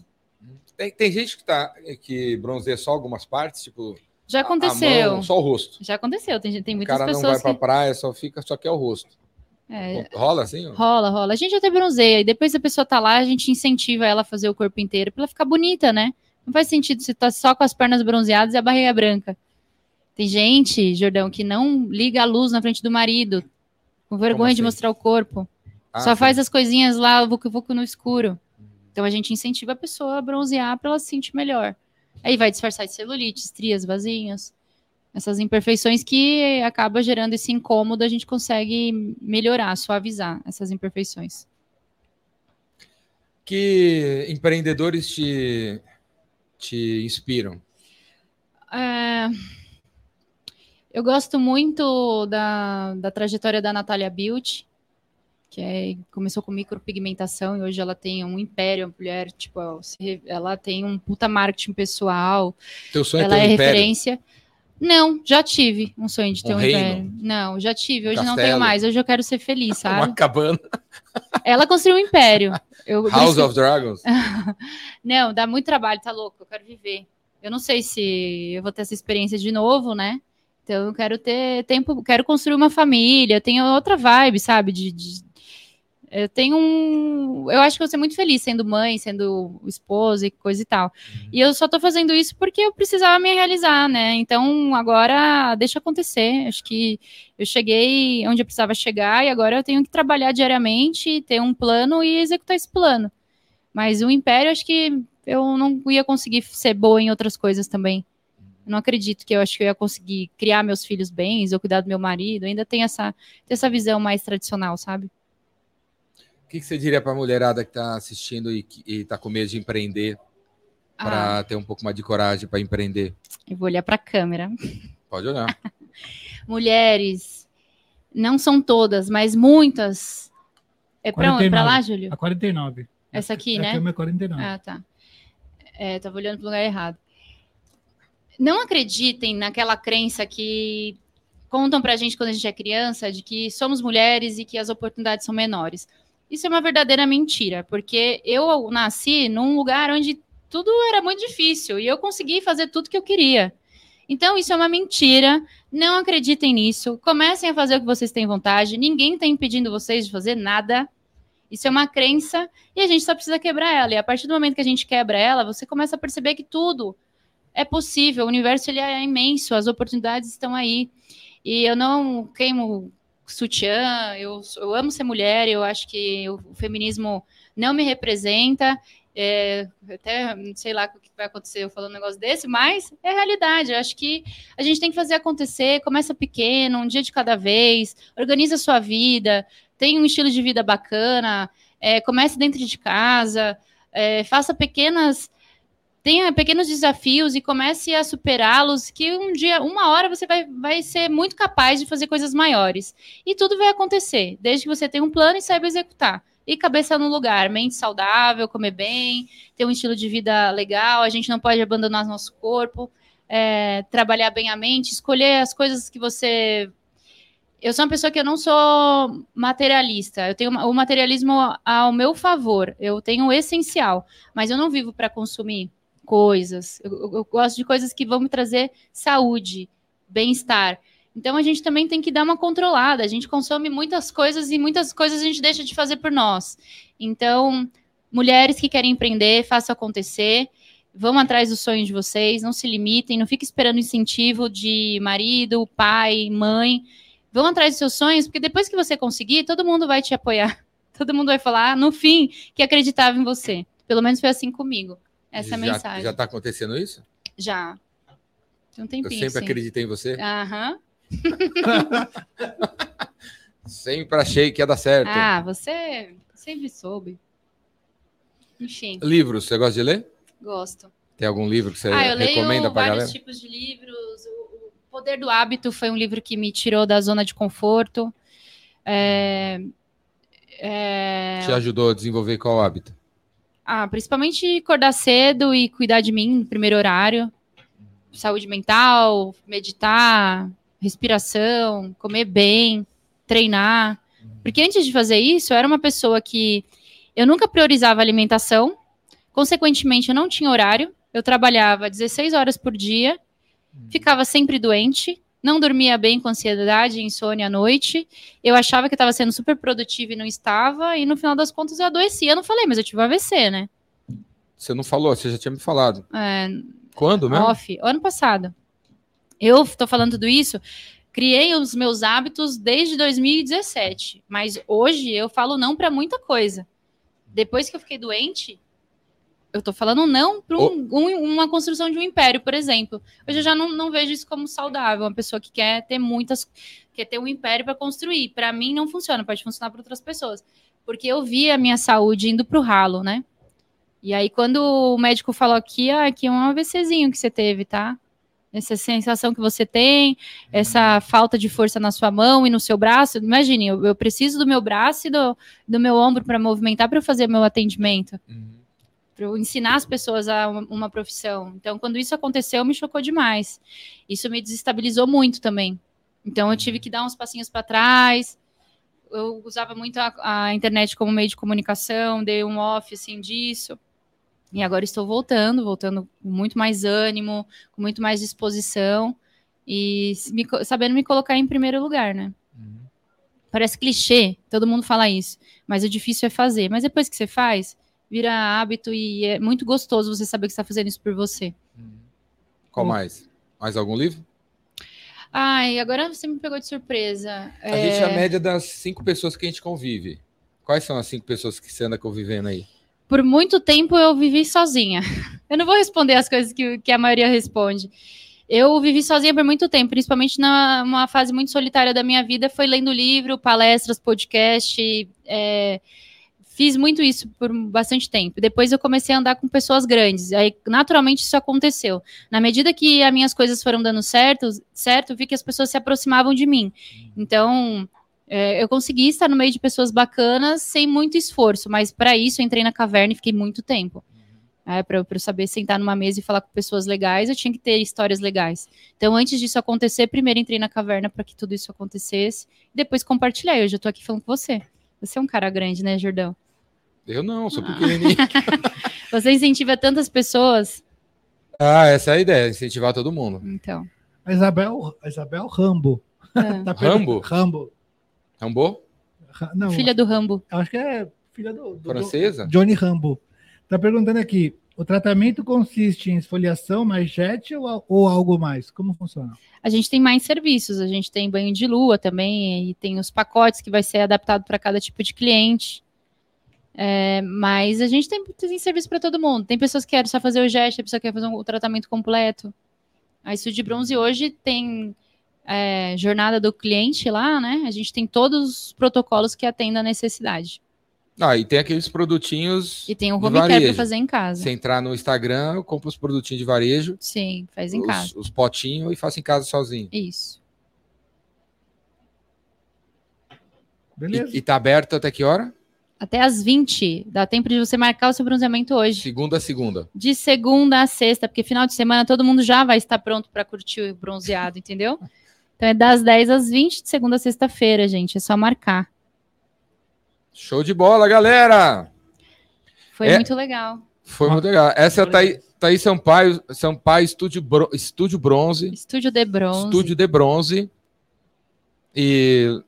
Tem, tem gente que, tá, que bronzeia só algumas partes, tipo. Já aconteceu. mão, só o rosto. Já aconteceu. Tem, tem O muitas cara não vai pessoas pra que. praia, só fica, só quer o rosto. É, Rola assim? ó? rola, rola. A gente até bronzeia, e depois a pessoa tá lá, a gente incentiva ela a fazer o corpo inteiro pra ela ficar bonita, né? Não faz sentido você tá só com as pernas bronzeadas e a barriga branca. Tem gente, Jordão, que não liga a luz na frente do marido, com vergonha de assim? mostrar o corpo. Ah, Só sim. faz as coisinhas lá, vucu vucu no escuro. Então a gente incentiva a pessoa a bronzear para ela se sentir melhor. Aí vai disfarçar de celulite, estrias, vasinhos. Essas imperfeições que acaba gerando esse incômodo, a gente consegue melhorar, suavizar essas imperfeições. Que empreendedores te, te inspiram? É, eu gosto muito da, da trajetória da Natália Bilt, que é, começou com micropigmentação e hoje ela tem um império, uma mulher, tipo, ela tem um puta marketing pessoal. Teu sonho ela é, ter um é império? referência. Não, já tive um sonho de ter Um um, império. Não, já tive. Hoje não Castelo? tenho mais. Hoje eu quero ser feliz, sabe? Uma cabana. Ela construiu um império. Eu, House isso- of Dragons. Não, dá muito trabalho, tá louco? Eu quero viver. Eu não sei se eu vou ter essa experiência de novo, né? Então eu quero ter tempo, quero construir uma família, eu tenho outra vibe, sabe? De, de- eu tenho um. Eu acho que eu vou ser muito feliz sendo mãe, sendo esposa e coisa e tal. E eu só tô fazendo isso porque eu precisava me realizar, né? Então agora deixa acontecer. Acho que eu cheguei onde eu precisava chegar e agora eu tenho que trabalhar diariamente, ter um plano e executar esse plano. Mas o Império, acho que eu não ia conseguir ser boa em outras coisas também. Eu não acredito que eu acho que eu ia conseguir criar meus filhos bem, ou cuidar do meu marido. Ainda tem essa, tem essa visão mais tradicional, sabe? O que, que você diria para a mulherada que está assistindo e que está com medo de empreender, para Ah, ter um pouco mais de coragem para empreender? eu vou olhar para a câmera. Pode olhar. Mulheres, não são todas, mas muitas. É para onde? Para 49. lá, Júlio? A 49. Essa aqui, a né? câmera é 49. Ah, tá. É, tava olhando para o lugar errado. Não acreditem naquela crença que contam pra gente quando a gente é criança de que somos mulheres e que as oportunidades são menores. Isso é uma verdadeira mentira, porque eu nasci num lugar onde tudo era muito difícil e eu consegui fazer tudo que eu queria. Então, isso é uma mentira. Não acreditem nisso. Comecem a fazer o que vocês têm vontade. Ninguém está impedindo vocês de fazer nada. Isso é uma crença e a gente só precisa quebrar ela. E a partir do momento que a gente quebra ela, você começa a perceber que tudo é possível. O universo ele é imenso, as oportunidades estão aí. E eu não queimo sutiã, eu, eu amo ser mulher, eu acho que o, feminismo não me representa. É, até sei lá o que vai acontecer eu falando um negócio desse, mas é realidade. Eu acho que a gente tem que fazer acontecer. Começa pequeno, um dia de cada vez, organiza a sua vida, tem um estilo de vida bacana, é, comece dentro de casa, é, faça pequenas. Tenha pequenos desafios e comece a superá-los, que um dia, uma hora, você vai, vai ser muito capaz de fazer coisas maiores. E tudo vai acontecer, desde que você tenha um plano e saiba executar. E cabeça no lugar, mente saudável, comer bem, ter um estilo de vida legal, a gente não pode abandonar nosso corpo, é, trabalhar bem a mente, escolher as coisas que você eu sou uma pessoa que eu não sou materialista. Eu tenho o materialismo ao meu favor. Eu tenho o essencial, mas eu não vivo para consumir coisas. Eu, eu, gosto de coisas que vão me trazer saúde, bem-estar. Então a gente também tem que dar uma controlada. A gente consome muitas coisas e muitas coisas a gente deixa de fazer por nós. Então, mulheres que querem empreender, façam acontecer. Vão atrás dos sonhos de vocês, não se limitem, não fiquem esperando incentivo de marido, pai, mãe vão atrás dos seus sonhos, porque depois que você conseguir, todo mundo vai te apoiar. Todo mundo vai falar, no fim, que acreditava em você. Pelo menos foi assim comigo. Essa já, mensagem. Já está acontecendo isso? Já. Tem um Eu tempinho. sempre sim. acreditei em você. Aham. Sempre achei que ia dar certo. Ah, você sempre soube. Enfim, Livros, você gosta de ler? gosto. Tem algum livro que você ah, eu recomenda para vários galera? tipos de livros. O, o Poder do Hábito foi um livro que me tirou da zona de conforto. É, é, Te ajudou a desenvolver qual hábito? Ah, principalmente acordar cedo e cuidar de mim no primeiro horário. Saúde mental, meditar, respiração, comer bem, treinar. Porque antes de fazer isso, eu era uma pessoa que eu nunca priorizava alimentação, consequentemente, eu não tinha horário, eu trabalhava 16 horas por dia, ficava sempre doente, não dormia bem com ansiedade, insônia à noite. Eu achava que estava sendo super produtiva e não estava, e no final das contas eu adoeci. Eu não falei, mas eu tive AVC, né? Você não falou, você já tinha me falado. É, Quando mesmo? off, ano passado. Eu tô falando tudo isso, criei os meus hábitos desde 2017, mas hoje eu falo não para muita coisa. Depois que eu fiquei doente, eu tô falando não para um, um, uma construção de um império, por exemplo. Hoje eu já não, não vejo isso como saudável. Uma pessoa que quer ter muitas, quer ter um império para construir. Para mim não funciona, pode funcionar para outras pessoas. Porque eu vi a minha saúde indo para o ralo, né? E aí, quando o médico falou aqui, ah, aqui é um AVCzinho que você teve, tá? Essa sensação que você tem, essa falta de força na sua mão e no seu braço. Imagine, eu, eu preciso do meu braço e do, do meu ombro para movimentar para eu fazer meu atendimento. Uhum para eu ensinar as pessoas a uma, uma, profissão. Então, quando isso aconteceu, me chocou demais. Isso me desestabilizou muito também. Então, eu tive que dar uns passinhos para trás. Eu usava muito a, a, internet como meio de comunicação, dei um off assim disso. E agora estou voltando, voltando com muito mais ânimo, com muito mais disposição e me, sabendo me colocar em primeiro lugar, né? Uhum. Parece clichê, todo mundo fala isso, mas o difícil é fazer. Mas depois que você faz, vira hábito e é muito gostoso você saber que está fazendo isso por você. Qual mais? Mais algum livro? Ai, agora você me pegou de surpresa. A é... gente é a média das cinco pessoas que a gente convive. Quais são as cinco pessoas que você anda convivendo aí? Por muito tempo eu vivi sozinha. Eu não vou responder as coisas que, que a maioria responde. Eu vivi sozinha por muito tempo, principalmente numa fase muito solitária da minha vida. Foi lendo livro, palestras, podcast, é, fiz muito isso por bastante tempo. Depois eu comecei a andar com pessoas grandes. Aí, naturalmente, isso aconteceu. Na medida que as minhas coisas foram dando certo, certo, vi que as pessoas se aproximavam de mim. Então, é, eu consegui estar no meio de pessoas bacanas sem muito esforço, mas para isso entrei na caverna e fiquei muito tempo. É, para eu saber sentar numa mesa e falar com pessoas legais, eu tinha que ter histórias legais. Então, antes disso acontecer, primeiro entrei na caverna para que tudo isso acontecesse, depois compartilhei. Hoje eu estou aqui falando com você. Você é um cara grande, né, Jordão? Eu não, sou ah. pequenininho. Você incentiva tantas pessoas. Ah, essa é a ideia, incentivar todo mundo. Então. A Isabel, a Isabel Rambo. É. Tá Rambo? Rambo. Rambo? Não, filha do Rambo. Acho que é filha do, do francesa. Johnny Rambo. Tá perguntando aqui, o tratamento consiste em esfoliação mais jet ou, ou, algo mais? Como funciona? A gente tem mais serviços, a gente tem banho de lua também, e tem os pacotes que vai ser adaptado para cada tipo de cliente. É, mas a gente tem, tem serviço para todo mundo. Tem pessoas que querem só fazer o gesto, tem pessoa que quer fazer um, tratamento completo. A Estúdio Bronze hoje tem é, jornada do cliente lá, né? A gente tem todos os protocolos que atendem a necessidade. Ah, e tem aqueles produtinhos. E tem um home care para fazer em casa. Você entrar no Instagram, compra os produtinhos de varejo. Sim, faz em os, casa. Os potinhos e faça em casa sozinho. Isso. Beleza. E, e tá aberto até que hora? Até às 20. Dá tempo de você marcar o seu bronzeamento hoje. Segunda a segunda. De segunda a sexta, porque final de semana todo mundo já vai estar pronto para curtir o bronzeado, entendeu? Então é das 10 às 20 de segunda a sexta-feira, gente. É só marcar. Show de bola, galera! Foi é, muito legal. Foi muito legal. Essa é a Thaís, Thaís Sampaio, Sampaio Estúdio, Bro, Estúdio Bronze. Estúdio de Bronze. Estúdio de Bronze. E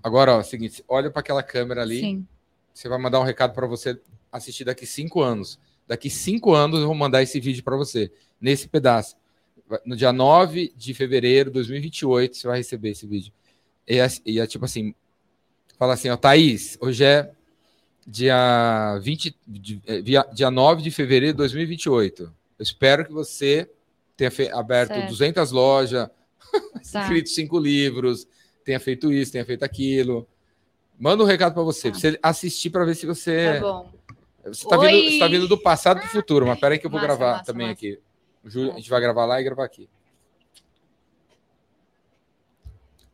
agora, ó, é o seguinte, olha para aquela câmera ali. Sim você vai mandar um recado para você assistir daqui cinco anos. Daqui cinco anos eu vou mandar esse vídeo para você, nesse pedaço. No dia 9 de fevereiro de 2028, você vai receber esse vídeo. E é, e é tipo assim: fala assim, ó, Thaís, hoje é dia, 20, é, dia 9 de fevereiro de 2028. Eu espero que você tenha aberto certo. 200 lojas, tá. escrito cinco livros, tenha feito isso, tenha feito aquilo. Manda um recado para você, tá. pra você assistir para ver se você. Tá bom. Você tá, vindo, você tá vindo do passado pro futuro, mas peraí que eu vou massa, gravar massa, também massa. aqui. a gente vai gravar lá e gravar aqui.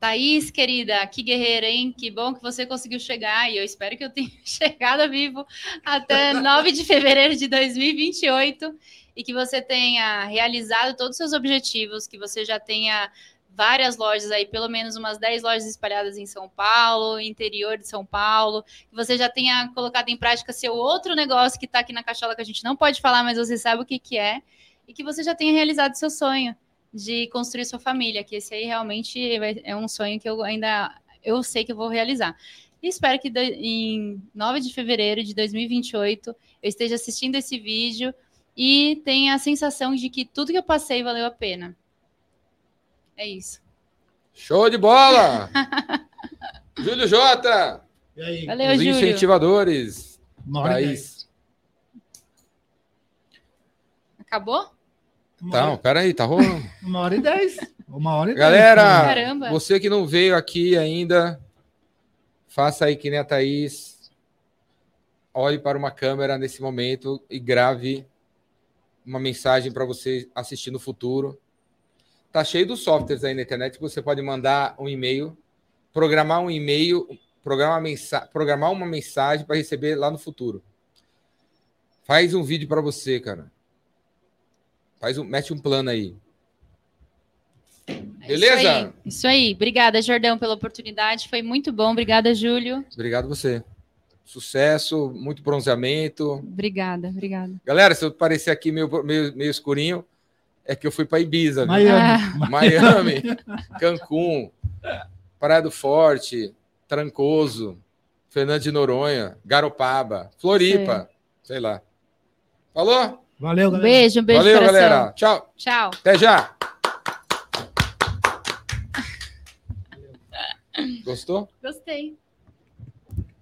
Thaís, querida, que guerreira, hein? Que bom que você conseguiu chegar e eu espero que eu tenha chegado vivo até 9 de fevereiro de 2028 e que você tenha realizado todos os seus objetivos, que você já tenha várias lojas aí, pelo menos umas 10 lojas espalhadas em São Paulo, interior de São Paulo, que você já tenha colocado em prática seu outro negócio que está aqui na cachola que a gente não pode falar, mas você sabe o que, que é, e que você já tenha realizado seu sonho de construir sua família, que esse aí realmente é um sonho que eu ainda eu sei que eu vou realizar. E espero que em 9 de fevereiro de 2028 eu esteja assistindo esse vídeo e tenha a sensação de que tudo que eu passei valeu a pena. É isso. Show de bola! Júlio Jota! E aí? Valeu, Os incentivadores. Thaís. Acabou? Então, peraí, tá rolando. Uma hora e dez. Uma hora e Galera, dez. Caramba. você que não veio aqui ainda, faça aí que nem a Thaís. Olhe para uma câmera nesse momento e grave uma mensagem para você assistir no futuro. Tá cheio dos softwares aí na internet que você pode mandar um e-mail, programar um e-mail, programar, mensa- programar uma mensagem para receber lá no futuro. Faz um vídeo para você, cara. Faz um, mete um plano aí. Beleza? Isso aí. Isso aí. Obrigada, Jordão, pela oportunidade. Foi muito bom. Obrigada, Júlio. Obrigado você. Sucesso, muito bronzeamento. Obrigada, obrigada. Galera, se eu parecer aqui meio, meio, meio escurinho, é que eu fui para Ibiza? Miami. Miami, Cancún, Praia do Forte, Trancoso, Fernando de Noronha, Garopaba, Floripa, sei lá. Falou? Valeu, Um galera. beijo, um beijo Valeu, galera. Tchau. Tchau. Até já. Gostou? Gostei.